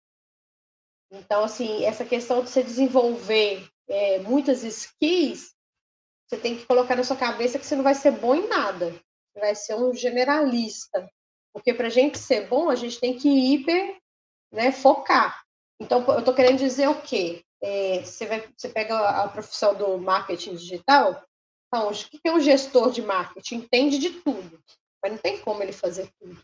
Speaker 5: Então, assim, essa questão de você desenvolver é, muitas skills, você tem que colocar na sua cabeça que você não vai ser bom em nada. Você vai ser um generalista. Porque para a gente ser bom, a gente tem que hiper né, focar. Então, eu estou querendo dizer o quê? É, você, vai, você pega a profissão do marketing digital, então, o que é um gestor de marketing? Entende de tudo, mas não tem como ele fazer tudo.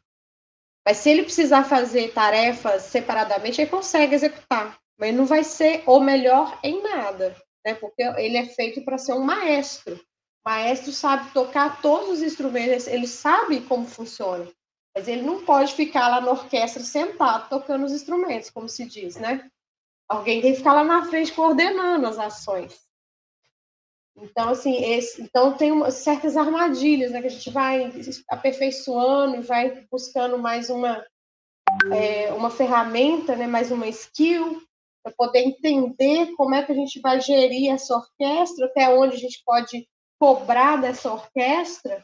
Speaker 5: Mas se ele precisar fazer tarefas separadamente, ele consegue executar, mas não vai ser o melhor em nada, né? Porque ele é feito para ser um maestro. O maestro sabe tocar todos os instrumentos, ele sabe como funciona. Mas ele não pode ficar lá na orquestra sentado tocando os instrumentos, como se diz, né? Alguém tem que ficar lá na frente coordenando as ações. Então, assim, esse, então tem uma, certas armadilhas, né? Que a gente vai aperfeiçoando e vai buscando mais uma, é, uma ferramenta, né? Mais uma skill para poder entender como é que a gente vai gerir essa orquestra, até onde a gente pode cobrar dessa orquestra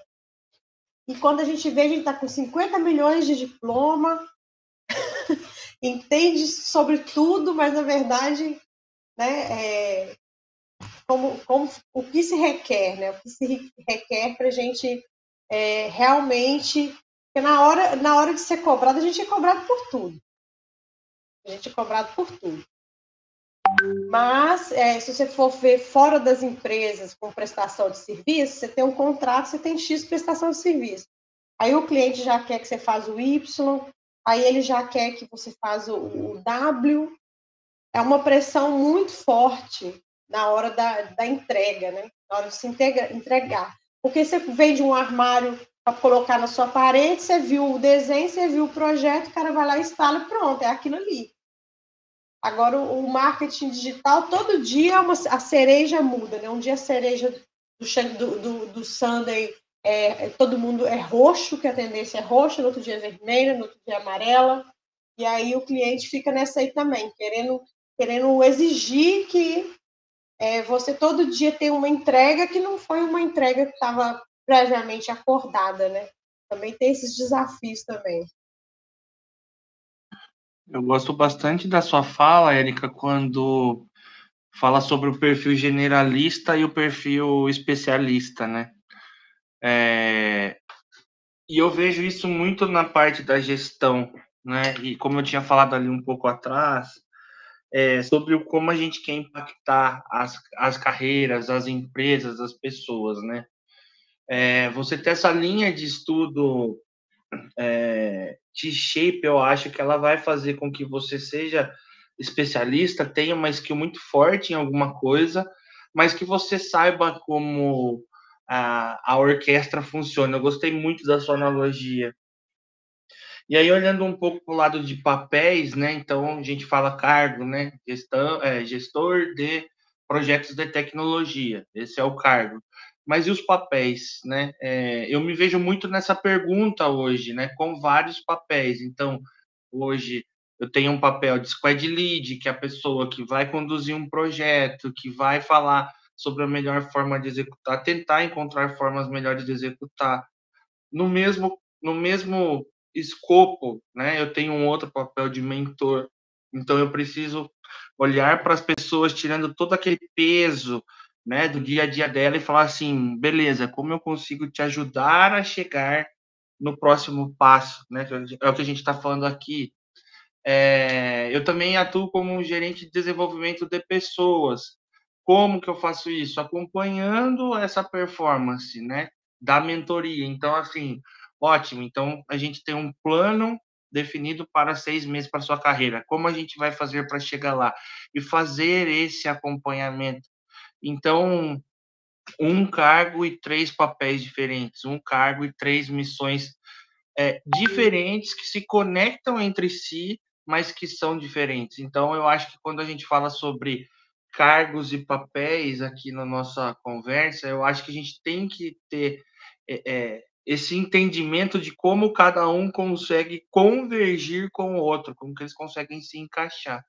Speaker 5: e quando a gente vê, a gente está com 50 milhões de diploma, entende sobre tudo, mas na verdade, né, é, como, como, o que se requer, né, o que se requer para a gente é, realmente. Porque na hora, na hora de ser cobrado, a gente é cobrado por tudo. A gente é cobrado por tudo. Mas, é, se você for ver fora das empresas com prestação de serviço, você tem um contrato, você tem X prestação de serviço. Aí o cliente já quer que você faça o Y, aí ele já quer que você faça o, W. É uma pressão muito forte na hora da, da entrega, né? Na hora de se integra, entregar. Porque você vende um armário para colocar na sua parede, você viu o desenho, você viu o projeto, o cara vai lá instala e pronto, é aquilo ali. Agora, o marketing digital, todo dia é uma, a cereja muda, né? Um dia a cereja do, do, do, Sunday, é, é, todo mundo é roxo, que a tendência é roxa, no outro dia é vermelha, no outro dia é amarela, e aí o cliente fica nessa aí também, querendo, querendo exigir que é, você todo dia tenha uma entrega que não foi uma entrega que estava previamente acordada, né? Também tem esses desafios também.
Speaker 4: Eu gosto bastante da sua fala, Érica, quando fala sobre o perfil generalista e o perfil especialista, né? É... E eu vejo isso muito na parte da gestão, né? E como eu tinha falado ali um pouco atrás, é, sobre como a gente quer impactar as, as carreiras, as empresas, as pessoas, né? É, você ter essa linha de estudo é, T-shape, eu acho que ela vai fazer com que você seja especialista, tenha uma skill muito forte em alguma coisa, mas que você saiba como a, a orquestra funciona. Eu gostei muito da sua analogia. E aí, olhando um pouco para o lado de papéis, né? Então, a gente fala cargo, né? Gestão, é, gestor de projetos de tecnologia. Esse é o cargo mas e os papéis, né? É, eu me vejo muito nessa pergunta hoje, né? Com vários papéis. Então, hoje eu tenho um papel de squad lead, que é a pessoa que vai conduzir um projeto, que vai falar sobre a melhor forma de executar, tentar encontrar formas melhores de executar. No mesmo, no mesmo escopo, né? Eu tenho um outro papel de mentor. Então, eu preciso olhar para as pessoas tirando todo aquele peso né, do dia a dia dela e falar assim, beleza, como eu consigo te ajudar a chegar no próximo passo, né? É o que a gente está falando aqui. É, eu também atuo como gerente de desenvolvimento de pessoas. Como que eu faço isso? Acompanhando essa performance, né? da mentoria. Então, assim, ótimo. Então, a gente tem um plano definido para seis meses para sua carreira. Como a gente vai fazer para chegar lá? E fazer esse acompanhamento. Então, um cargo e três papéis diferentes, um cargo e três missões é, diferentes que se conectam entre si, mas que são diferentes. Então, eu acho que quando a gente fala sobre cargos e papéis aqui na nossa conversa, eu acho que a gente tem que ter é, esse entendimento de como cada um consegue convergir com o outro, como que eles conseguem se encaixar.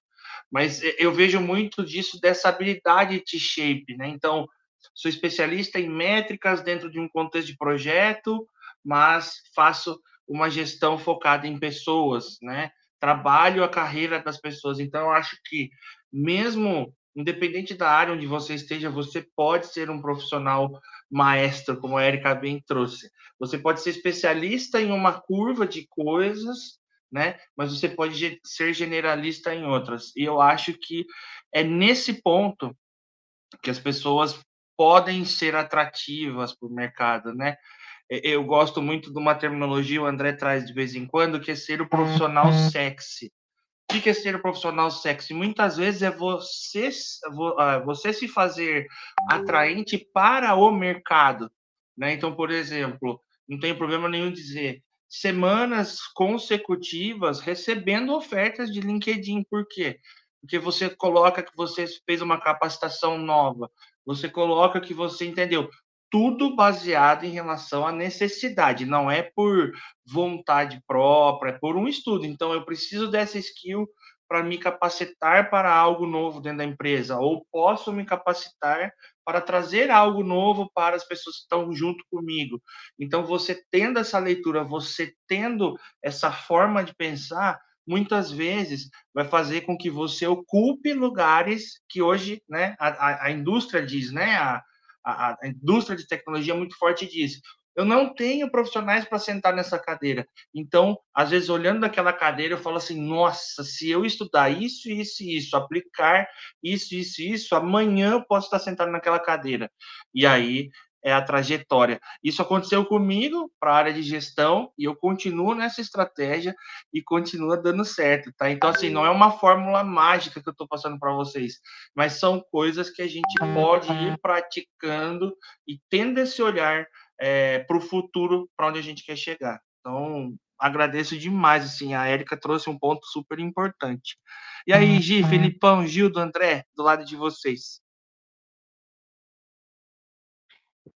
Speaker 4: Mas eu vejo muito disso dessa habilidade T-shape, né? Então, sou especialista em métricas dentro de um contexto de projeto, mas faço uma gestão focada em pessoas, né? Trabalho a carreira das pessoas. Então, eu acho que mesmo independente da área onde você esteja, você pode ser um profissional maestro, como a Erika bem trouxe. Você pode ser especialista em uma curva de coisas, né? Mas você pode ser generalista em outras. E eu acho que é nesse ponto que as pessoas podem ser atrativas para o mercado, né? Eu gosto muito de uma terminologia, o André traz de vez em quando, que é ser o profissional uhum. sexy. O que é ser o profissional sexy? Muitas vezes é você, ah, você se fazer atraente para o mercado. Né? Então, por exemplo, não tem problema nenhum dizer semanas consecutivas recebendo ofertas de LinkedIn. Por quê? Porque você coloca que você fez uma capacitação nova, você coloca que você entendeu. Tudo baseado em relação à necessidade, não é por vontade própria, é por um estudo. Então, eu preciso dessa skill para me capacitar para algo novo dentro da empresa, ou posso me capacitar para trazer algo novo para as pessoas que estão junto comigo. Então, você tendo essa leitura, você tendo essa forma de pensar, muitas vezes vai fazer com que você ocupe lugares que hoje, né, a, a indústria diz, né, a, a, a indústria de tecnologia muito forte diz, eu não tenho profissionais para sentar nessa cadeira. Então, às vezes, olhando daquela cadeira, eu falo assim: nossa, se eu estudar isso, isso e isso, aplicar isso, isso e isso, amanhã eu posso estar sentado naquela cadeira. E aí é a trajetória. Isso aconteceu comigo para a área de gestão e eu continuo nessa estratégia e continua dando certo, tá? Então, assim, não é uma fórmula mágica que eu estou passando para vocês, mas são coisas que a gente pode ir praticando e tendo esse olhar é, para o futuro, para onde a gente quer chegar. Então, agradeço demais, assim, a Érica trouxe um ponto super importante. E aí, Gi, Felipão, Gildo, André, do lado de vocês.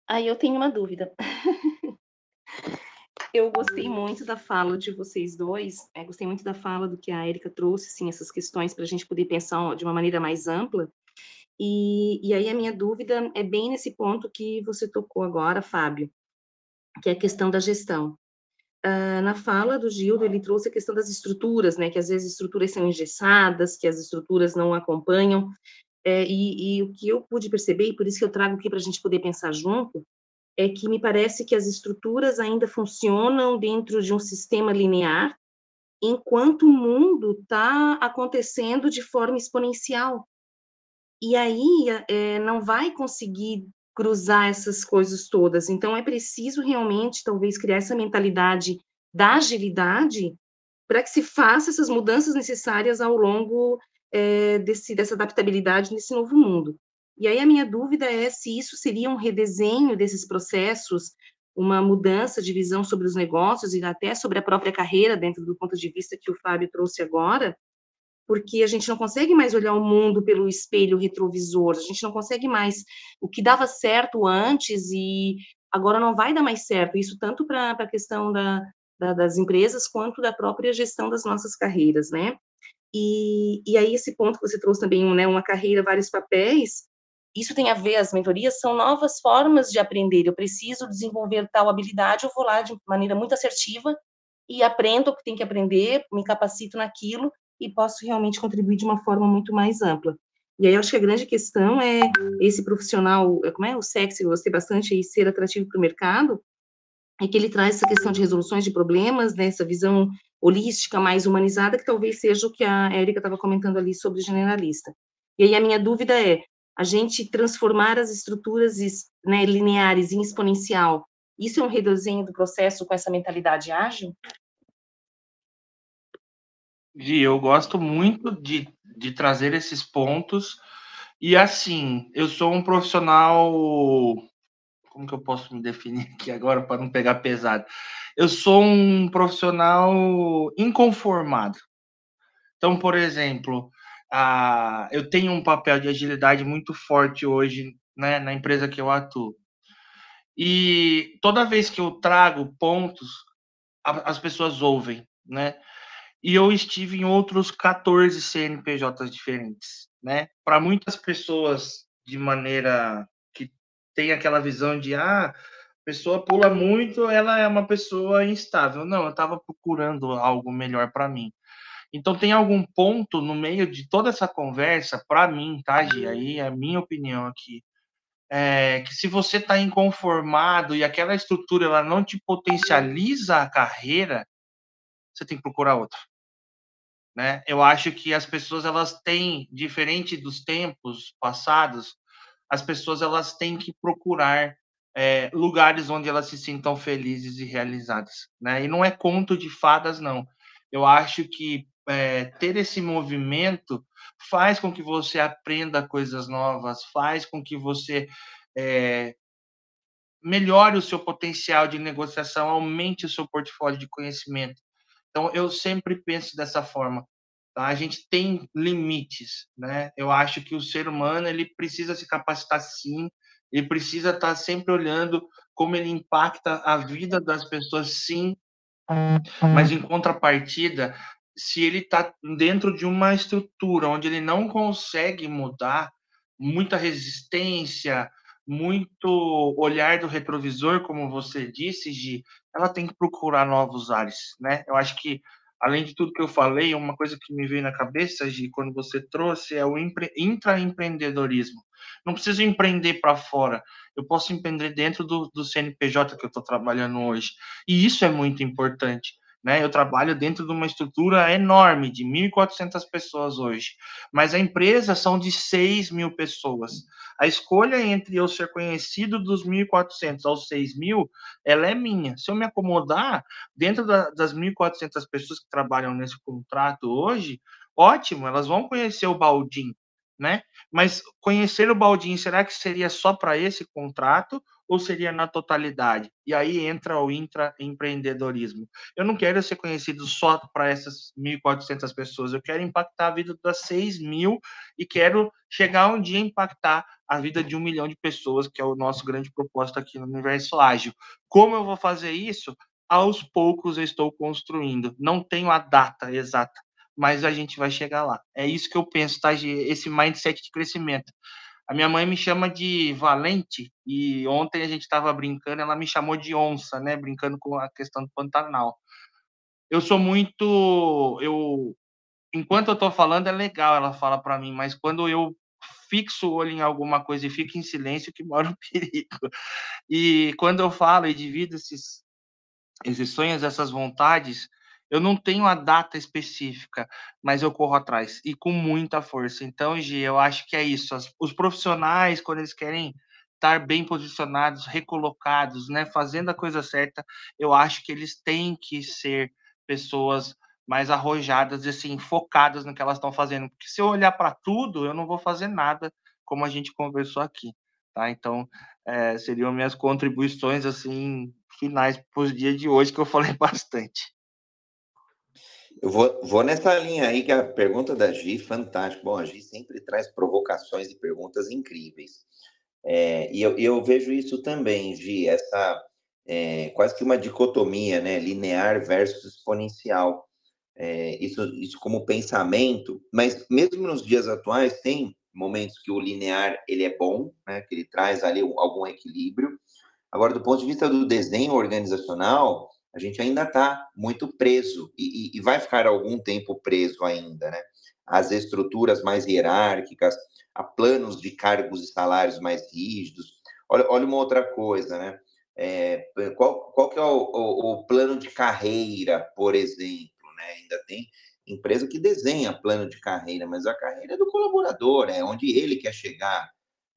Speaker 6: Aí eu tenho uma dúvida. eu gostei muito da fala de vocês dois, é, gostei muito da fala do que a Erika trouxe, assim, essas questões para a gente poder pensar de uma maneira mais ampla. E, e aí a minha dúvida é bem nesse ponto que você tocou agora, Fábio, que é a questão da gestão. Uh, na fala do Gildo, ele trouxe a questão das estruturas, né, que às vezes estruturas são engessadas, que as estruturas não acompanham, é, e, e, o que eu pude perceber, e por isso que eu trago aqui para a gente poder pensar junto, é que me parece que as estruturas ainda funcionam dentro de um sistema linear, enquanto o mundo está acontecendo de forma exponencial. E aí é, não vai conseguir cruzar essas coisas todas. Então, é preciso realmente, talvez, criar essa mentalidade da agilidade para que se faça essas mudanças necessárias ao longo é, desse, dessa adaptabilidade nesse novo mundo. E aí a minha dúvida é se isso seria um redesenho desses processos, uma mudança de visão sobre os negócios e até sobre a própria carreira dentro do ponto de vista que o Fábio trouxe agora, porque a gente não consegue mais olhar o mundo pelo espelho retrovisor, a gente não consegue mais o que dava certo antes e agora não vai dar mais certo. Isso tanto para a questão da, da, das empresas quanto da própria gestão das nossas carreiras, né? E, e aí, esse ponto que você trouxe também, né, uma carreira, vários papéis, isso tem a ver, as mentorias são novas formas de aprender. Eu preciso desenvolver tal habilidade, eu vou lá de maneira muito assertiva e aprendo o que tem que aprender, me capacito naquilo e posso realmente contribuir de uma forma muito mais ampla. E aí, acho que a grande questão é esse profissional, é, como é o sexy, eu gostei bastante, e ser atrativo para o mercado, é que ele traz essa questão de resoluções de problemas, né, essa visão holística, mais humanizada, que talvez seja o que a Érica estava comentando ali sobre generalista. E aí a minha dúvida é, a gente transformar as estruturas né, lineares em exponencial Isso é um redesenho do processo com essa mentalidade ágil?
Speaker 4: Gi, eu gosto muito de, de trazer esses pontos. E assim, eu sou um profissional. Como que eu posso me definir aqui agora para não pegar pesado? Eu sou um profissional inconformado. Então, por exemplo, a, eu tenho um papel de agilidade muito forte hoje né, na empresa que eu atuo. E toda vez que eu trago pontos, as pessoas ouvem, né? E eu estive em outros 14 CNPJs diferentes, né? Para muitas pessoas, de maneira que tem aquela visão de ah, a pessoa pula muito, ela é uma pessoa instável. Não, eu estava procurando algo melhor para mim. Então, tem algum ponto no meio de toda essa conversa, para mim, tá, Gi? Aí é a minha opinião aqui. É, que se você está inconformado e aquela estrutura ela não te potencializa a carreira, você tem que procurar outra. Né? Eu acho que as pessoas elas têm, diferente dos tempos passados, as pessoas elas têm que procurar é, lugares onde elas se sintam felizes e realizadas, né? E não é conto de fadas, não. Eu acho que é, ter esse movimento faz com que você aprenda coisas novas, faz com que você é, melhore o seu potencial de negociação, aumente o seu portfólio de conhecimento. Então, eu sempre penso dessa forma. Tá? A gente tem limites, né? Eu acho que o ser humano ele precisa se capacitar sim, ele precisa estar sempre olhando como ele impacta a vida das pessoas, sim. Mas em contrapartida, se ele está dentro de uma estrutura onde ele não consegue mudar, muita resistência, muito olhar do retrovisor, como você disse, Gi, ela tem que procurar novos ares, né? Eu acho que, além de tudo que eu falei, uma coisa que me veio na cabeça, Gi, quando você trouxe, é o intraempreendedorismo. Não preciso empreender para fora, eu posso empreender dentro do, do CNPJ que eu estou trabalhando hoje. E isso é muito importante né? Eu trabalho dentro de uma estrutura enorme, de 1.400 pessoas hoje, mas a empresa são de 6 mil pessoas. A escolha entre eu ser conhecido dos 1.400 aos 6 mil, ela é minha. Se eu me acomodar dentro da, das 1.400 pessoas que trabalham nesse contrato hoje, ótimo, elas vão conhecer o Baldim, né? Mas conhecer o Baldim, será que seria só para esse contrato ou seria na totalidade? E aí entra o intraempreendedorismo. Eu não quero ser conhecido só para essas 1.400 pessoas, eu quero impactar a vida das 6 mil e quero chegar um dia a impactar a vida de um milhão de pessoas, que é o nosso grande propósito aqui no Universo Ágil. Como eu vou fazer isso? Aos poucos eu estou construindo. Não tenho a data exata, mas a gente vai chegar lá. É isso que eu penso, tá? Esse mindset de crescimento. A minha mãe me chama de Valente e ontem a gente estava brincando, ela me chamou de onça, né? Brincando com a questão do Pantanal. Eu sou muito, eu, enquanto eu estou falando é legal, ela fala para mim, mas quando eu fixo o olho em alguma coisa e fico em silêncio, que mora o perigo. E quando eu falo e divido esses, esses sonhos, essas vontades, eu não tenho a data específica, mas eu corro atrás e com muita força. Então, Gi, eu acho que é isso. os profissionais, quando eles querem estar bem posicionados, recolocados, né, fazendo a coisa certa, eu acho que eles têm que ser pessoas mais arrojadas e assim focadas no que elas estão fazendo. Porque se eu olhar para tudo, eu não vou fazer nada, como a gente conversou aqui, tá? Então, é, seriam minhas contribuições assim finais para os dias de hoje que eu falei bastante.
Speaker 1: Eu vou, vou nessa linha aí, que a pergunta da Gi, fantástica. Bom, a Gi sempre traz provocações e perguntas incríveis. É, e eu, eu, vejo isso também, Gi, essa é, quase que uma dicotomia, né? Linear versus exponencial. É, isso, isso como pensamento, mas mesmo nos dias atuais tem momentos que o linear ele é bom, né? Que ele traz ali algum equilíbrio. Agora, do ponto de vista do desenho organizacional, a gente ainda está muito preso e, e, vai ficar algum tempo preso ainda, né? As estruturas mais hierárquicas, a planos de cargos e salários mais rígidos. Olha, olha uma outra coisa, né? É, qual, qual que é o, o, o, plano de carreira, por exemplo, né? Ainda tem empresa que desenha plano de carreira, mas a carreira é do colaborador, é onde ele quer chegar.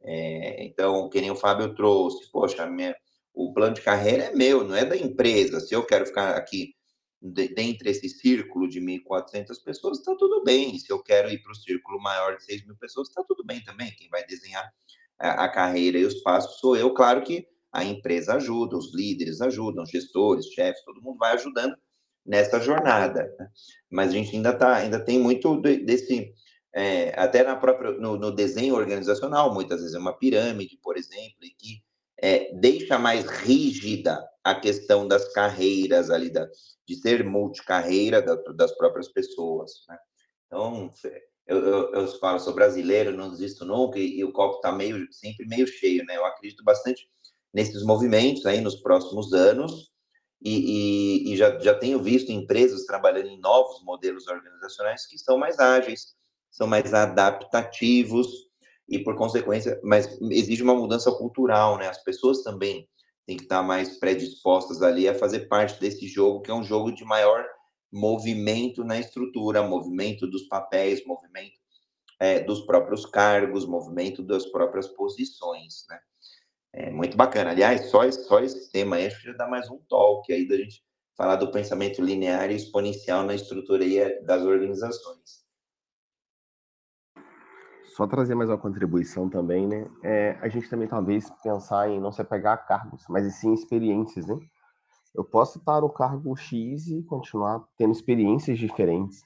Speaker 1: É, então, que nem o Fábio trouxe, poxa, minha, o plano de carreira é meu, não é da empresa. Se eu quero ficar aqui dentre esse círculo de 1.400 pessoas, está tudo bem. Se eu quero ir para o círculo maior de 6 mil pessoas, está tudo bem também. Quem vai desenhar a carreira e os passos sou eu. Claro que a empresa ajuda, os líderes ajudam, gestores, chefes, todo mundo vai ajudando nessa jornada. Né? Mas a gente ainda tá, ainda tem muito desse é, até na própria no, no, desenho organizacional, muitas vezes é uma pirâmide, por exemplo, e que é, deixa mais rígida a questão das carreiras ali, da, de ser multicarreira da, das próprias pessoas. Né? Então, eu, eu, eu, falo, sou brasileiro, não desisto nunca, e, e o copo está meio, sempre meio cheio, né? Eu acredito bastante nesses movimentos aí nos próximos anos, e, e, e já, já tenho visto empresas trabalhando em novos modelos organizacionais que são mais ágeis, são mais adaptativos, e por consequência, mas exige uma mudança cultural, né? As pessoas também têm que estar mais predispostas ali a fazer parte desse jogo, que é um jogo de maior movimento na estrutura, movimento dos papéis, movimento é, dos próprios cargos, movimento das próprias posições, né? É muito bacana. Aliás, só, só esse tema aí acho que já dá mais um talk aí da gente falar do pensamento linear e exponencial na estrutura das organizações
Speaker 3: só trazer mais uma contribuição também, né? É, a gente também talvez pensar em não se apegar a cargos, mas sim experiências, né? Eu posso estar no cargo X e continuar tendo experiências diferentes.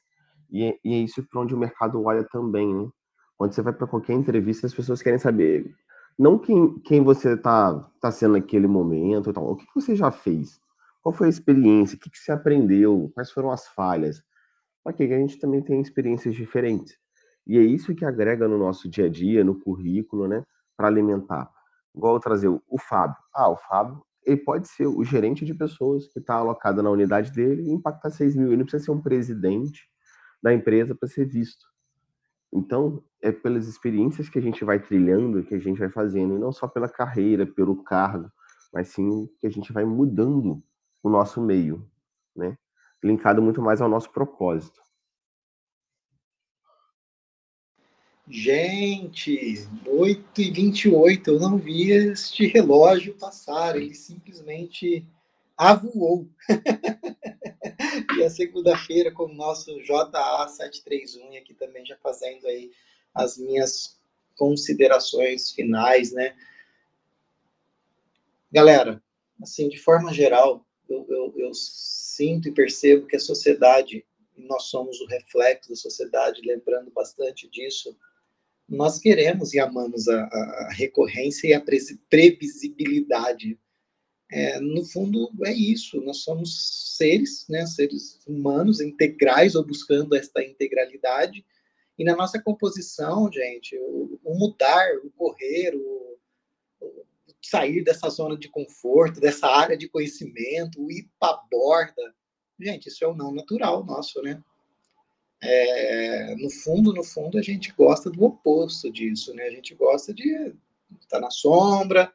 Speaker 3: E é, e é isso para onde o mercado olha também, né? Quando você vai para qualquer entrevista, as pessoas querem saber não quem, quem você está tá sendo naquele momento, tal, o que, você já fez, qual foi a experiência, o que, que você aprendeu, quais foram as falhas. Ok, a gente também tem experiências diferentes. E é isso que agrega no nosso dia a dia, no currículo, né, para alimentar. Igual eu trazer o, Fábio. Ah, o Fábio, ele pode ser o gerente de pessoas que está alocado na unidade dele e impactar 6 mil. Ele não precisa ser um presidente da empresa para ser visto. Então, é pelas experiências que a gente vai trilhando, que a gente vai fazendo, e não só pela carreira, pelo cargo, mas sim que a gente vai mudando o nosso meio, né? Linkado muito mais ao nosso propósito.
Speaker 2: Gente, 8 e 28 eu não vi este relógio passar, ele simplesmente avoou. e a segunda-feira com o nosso JA731, e aqui também já fazendo aí as minhas considerações finais, né? Galera, assim, de forma geral, eu, eu, eu sinto e percebo que a sociedade, nós somos o reflexo da sociedade, lembrando bastante disso, nós queremos e amamos a, a recorrência e a previsibilidade. É, no fundo, é isso. Nós somos seres, né, seres humanos integrais ou buscando esta integralidade. E na nossa composição, gente, o, o mudar, o correr, o, o, sair dessa zona de conforto, dessa área de conhecimento, o ir para borda, gente, isso é o não natural nosso, né? É, no fundo, no fundo, a gente gosta do oposto disso, né? A gente gosta de estar na sombra,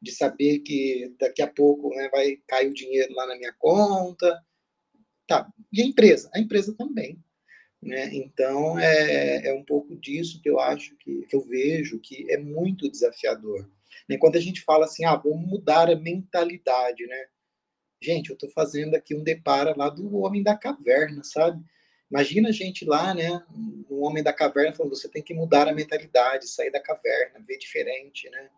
Speaker 2: de saber que daqui a pouco né, vai cair o dinheiro lá na minha conta. Tá. E a empresa? A empresa também. Né? Então, é, é um pouco disso que eu acho, que, que eu vejo que é muito desafiador. Né? Quando a gente fala assim, ah, vamos mudar a mentalidade, né? Gente, eu estou fazendo aqui um depara lá do Homem da Caverna, sabe? Imagina a gente lá, né, um homem da caverna falando, você tem que mudar a mentalidade, sair da caverna, ver diferente, né?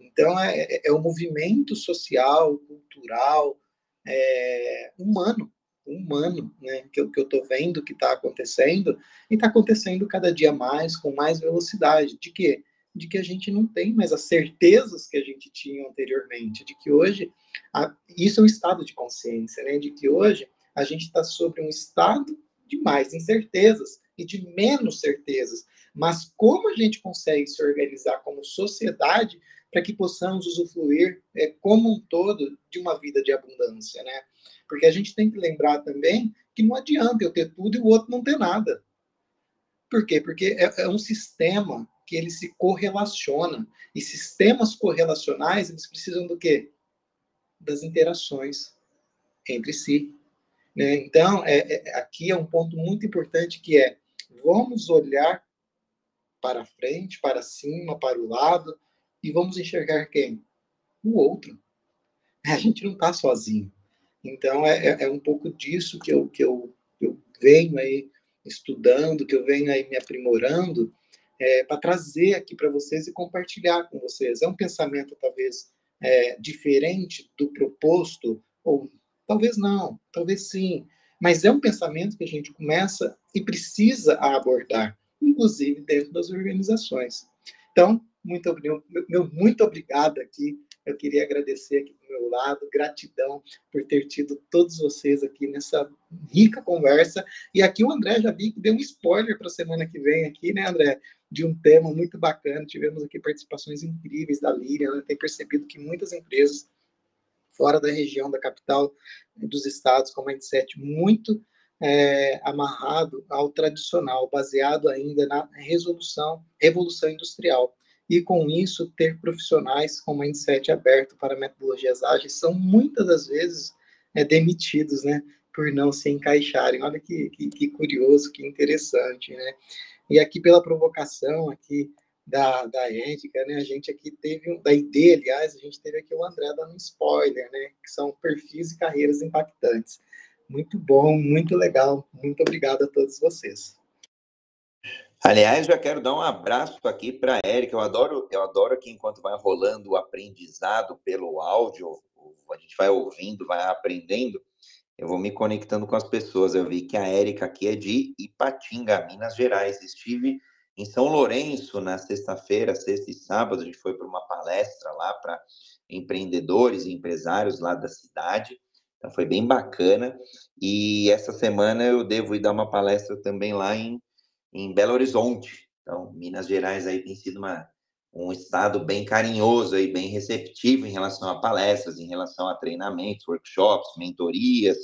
Speaker 2: Então, é, é, é um movimento social, cultural, é, humano, humano, né, que eu, que eu vendo que está acontecendo, e está acontecendo cada dia mais, com mais velocidade. De quê? De que a gente não tem mais as certezas que a gente tinha anteriormente, de que hoje, a, isso é um estado de consciência, né, de que hoje a gente está sobre um estado de mais incertezas e de menos certezas. Mas como a gente consegue se organizar como sociedade para que possamos usufruir é, como um todo de uma vida de abundância, né? Porque a gente tem que lembrar também que não adianta eu ter tudo e o outro não ter nada. Por quê? Porque é, é um sistema que ele se correlaciona. E sistemas correlacionais, eles precisam do quê? Das interações entre si. Né? Então, é, é, aqui é um ponto muito importante que é vamos olhar para frente, para cima, para o lado, e vamos enxergar quem? O outro. a gente não está sozinho. Então, é, é, é, um pouco disso que eu, que eu, eu venho aí estudando, que eu venho aí me aprimorando, é, para trazer aqui para vocês e compartilhar com vocês. É um pensamento, talvez, é, diferente do proposto, ou talvez não, talvez sim, mas é um pensamento que a gente começa e precisa abordar, inclusive dentro das organizações. Então, muito, meu, muito obrigado aqui. Eu queria agradecer aqui do meu lado, gratidão por ter tido todos vocês aqui nessa rica conversa. E aqui o André já vi que deu um spoiler para a semana que vem aqui, né, André? De um tema muito bacana. Tivemos aqui participações incríveis da Líria. Ela tem percebido que muitas empresas fora da região da capital dos estados com mindset muito é, amarrado ao tradicional, baseado ainda na resolução, revolução industrial. E com isso, ter profissionais com mindset aberto para metodologias ágeis são muitas das vezes é, demitidos, né? Por não se encaixarem. Olha que, que, que curioso, que interessante, né? E aqui pela provocação aqui da, da ética, né? A gente aqui teve, um, da ID, aliás, a gente teve aqui o André dando um spoiler, né? Que são perfis e carreiras impactantes. Muito bom, muito legal. Muito obrigado a todos vocês.
Speaker 1: Aliás, já quero dar um abraço aqui para a Érica. Eu adoro, eu adoro que enquanto vai rolando o aprendizado pelo áudio, a gente vai ouvindo, vai aprendendo, eu vou me conectando com as pessoas. Eu vi que a Érica aqui é de Ipatinga, Minas Gerais. Estive em São Lourenço na sexta-feira, sexta e sábado, a gente foi para uma palestra lá para empreendedores e empresários lá da cidade. Então foi bem bacana. E essa semana eu devo ir dar uma palestra também lá em, em Belo Horizonte. Então, Minas Gerais aí tem sido uma, um estado bem carinhoso e bem receptivo em relação a palestras, em relação a treinamentos, workshops, mentorias.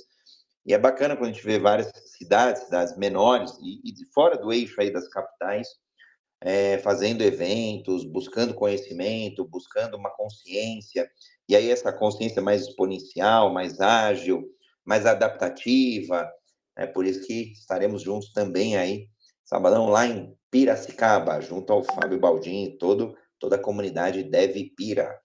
Speaker 1: E é bacana quando a gente vê várias cidades, cidades menores e, e de fora do eixo aí das capitais, é, fazendo eventos, buscando conhecimento, buscando uma consciência, e aí essa consciência mais exponencial, mais ágil, mais adaptativa, é por isso que estaremos juntos também aí, sabadão lá em Piracicaba, junto ao Fábio Baldin e todo, toda a comunidade Deve Pira.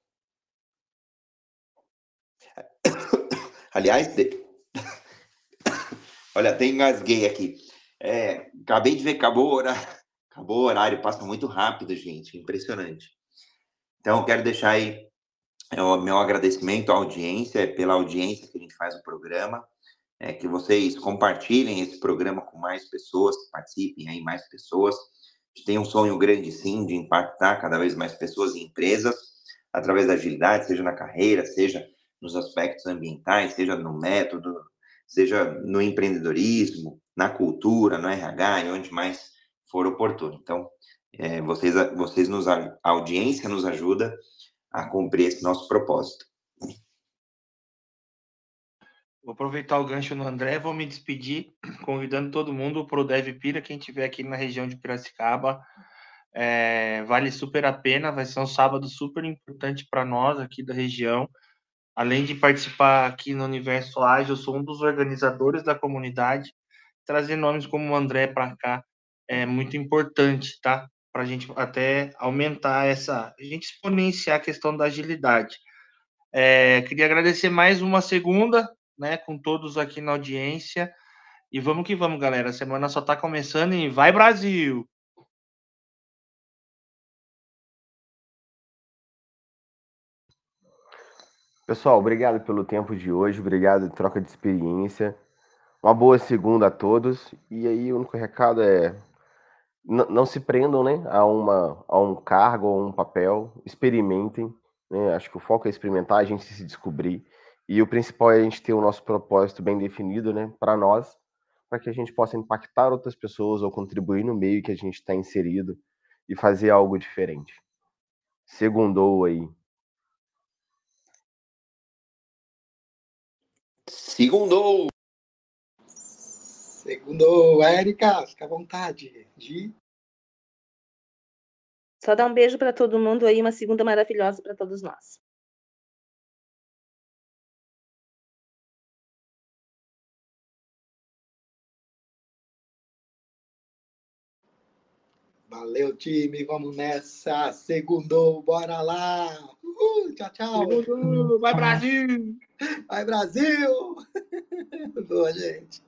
Speaker 1: Aliás, de... olha, até engasguei aqui. É, acabei de ver, acabou o horário Acabou o horário, passa muito rápido, gente, impressionante. Então, quero deixar aí é, o meu agradecimento à audiência, pela audiência que a gente faz o programa, é, que vocês compartilhem esse programa com mais pessoas, que participem aí mais pessoas. A gente tem um sonho grande, sim, de impactar cada vez mais pessoas e empresas através da agilidade, seja na carreira, seja nos aspectos ambientais, seja no método, seja no empreendedorismo, na cultura, no RH e onde mais for oportuno. Então, é, vocês, vocês nos, a audiência nos ajuda a cumprir esse nosso propósito.
Speaker 4: Vou aproveitar o gancho no André, vou me despedir, convidando todo mundo para o Dev Pira, quem estiver aqui na região de Piracicaba, é, vale super a pena, vai ser um sábado super importante para nós aqui da região. Além de participar aqui no Universo Ágil, eu sou um dos organizadores da comunidade. Trazer nomes como o André para cá é muito importante, tá? Para a gente até aumentar essa, a gente exponenciar a questão da agilidade. É, queria agradecer mais uma segunda, né, com todos aqui na audiência. E vamos que vamos, galera. A semana só está começando e vai Brasil!
Speaker 3: Pessoal, obrigado pelo tempo de hoje, obrigado troca de experiência. Uma boa segunda a todos. E aí, o único recado é não se prendam né, a, uma, a um cargo ou um papel, experimentem. Né? Acho que o foco é experimentar, a gente se descobrir. E o principal é a gente ter o nosso propósito bem definido né, para nós, para que a gente possa impactar outras pessoas ou contribuir no meio que a gente está inserido e fazer algo diferente. Segundou aí.
Speaker 1: Segundou!
Speaker 2: Segundo, Érica, fica à vontade. Gi.
Speaker 6: Só dar um beijo para todo mundo aí, uma segunda maravilhosa para todos nós.
Speaker 2: Valeu, time. Vamos nessa. Segundou, bora lá. Uhul, tchau, tchau.
Speaker 4: Vai, Brasil!
Speaker 2: Vai, Brasil! Boa, gente.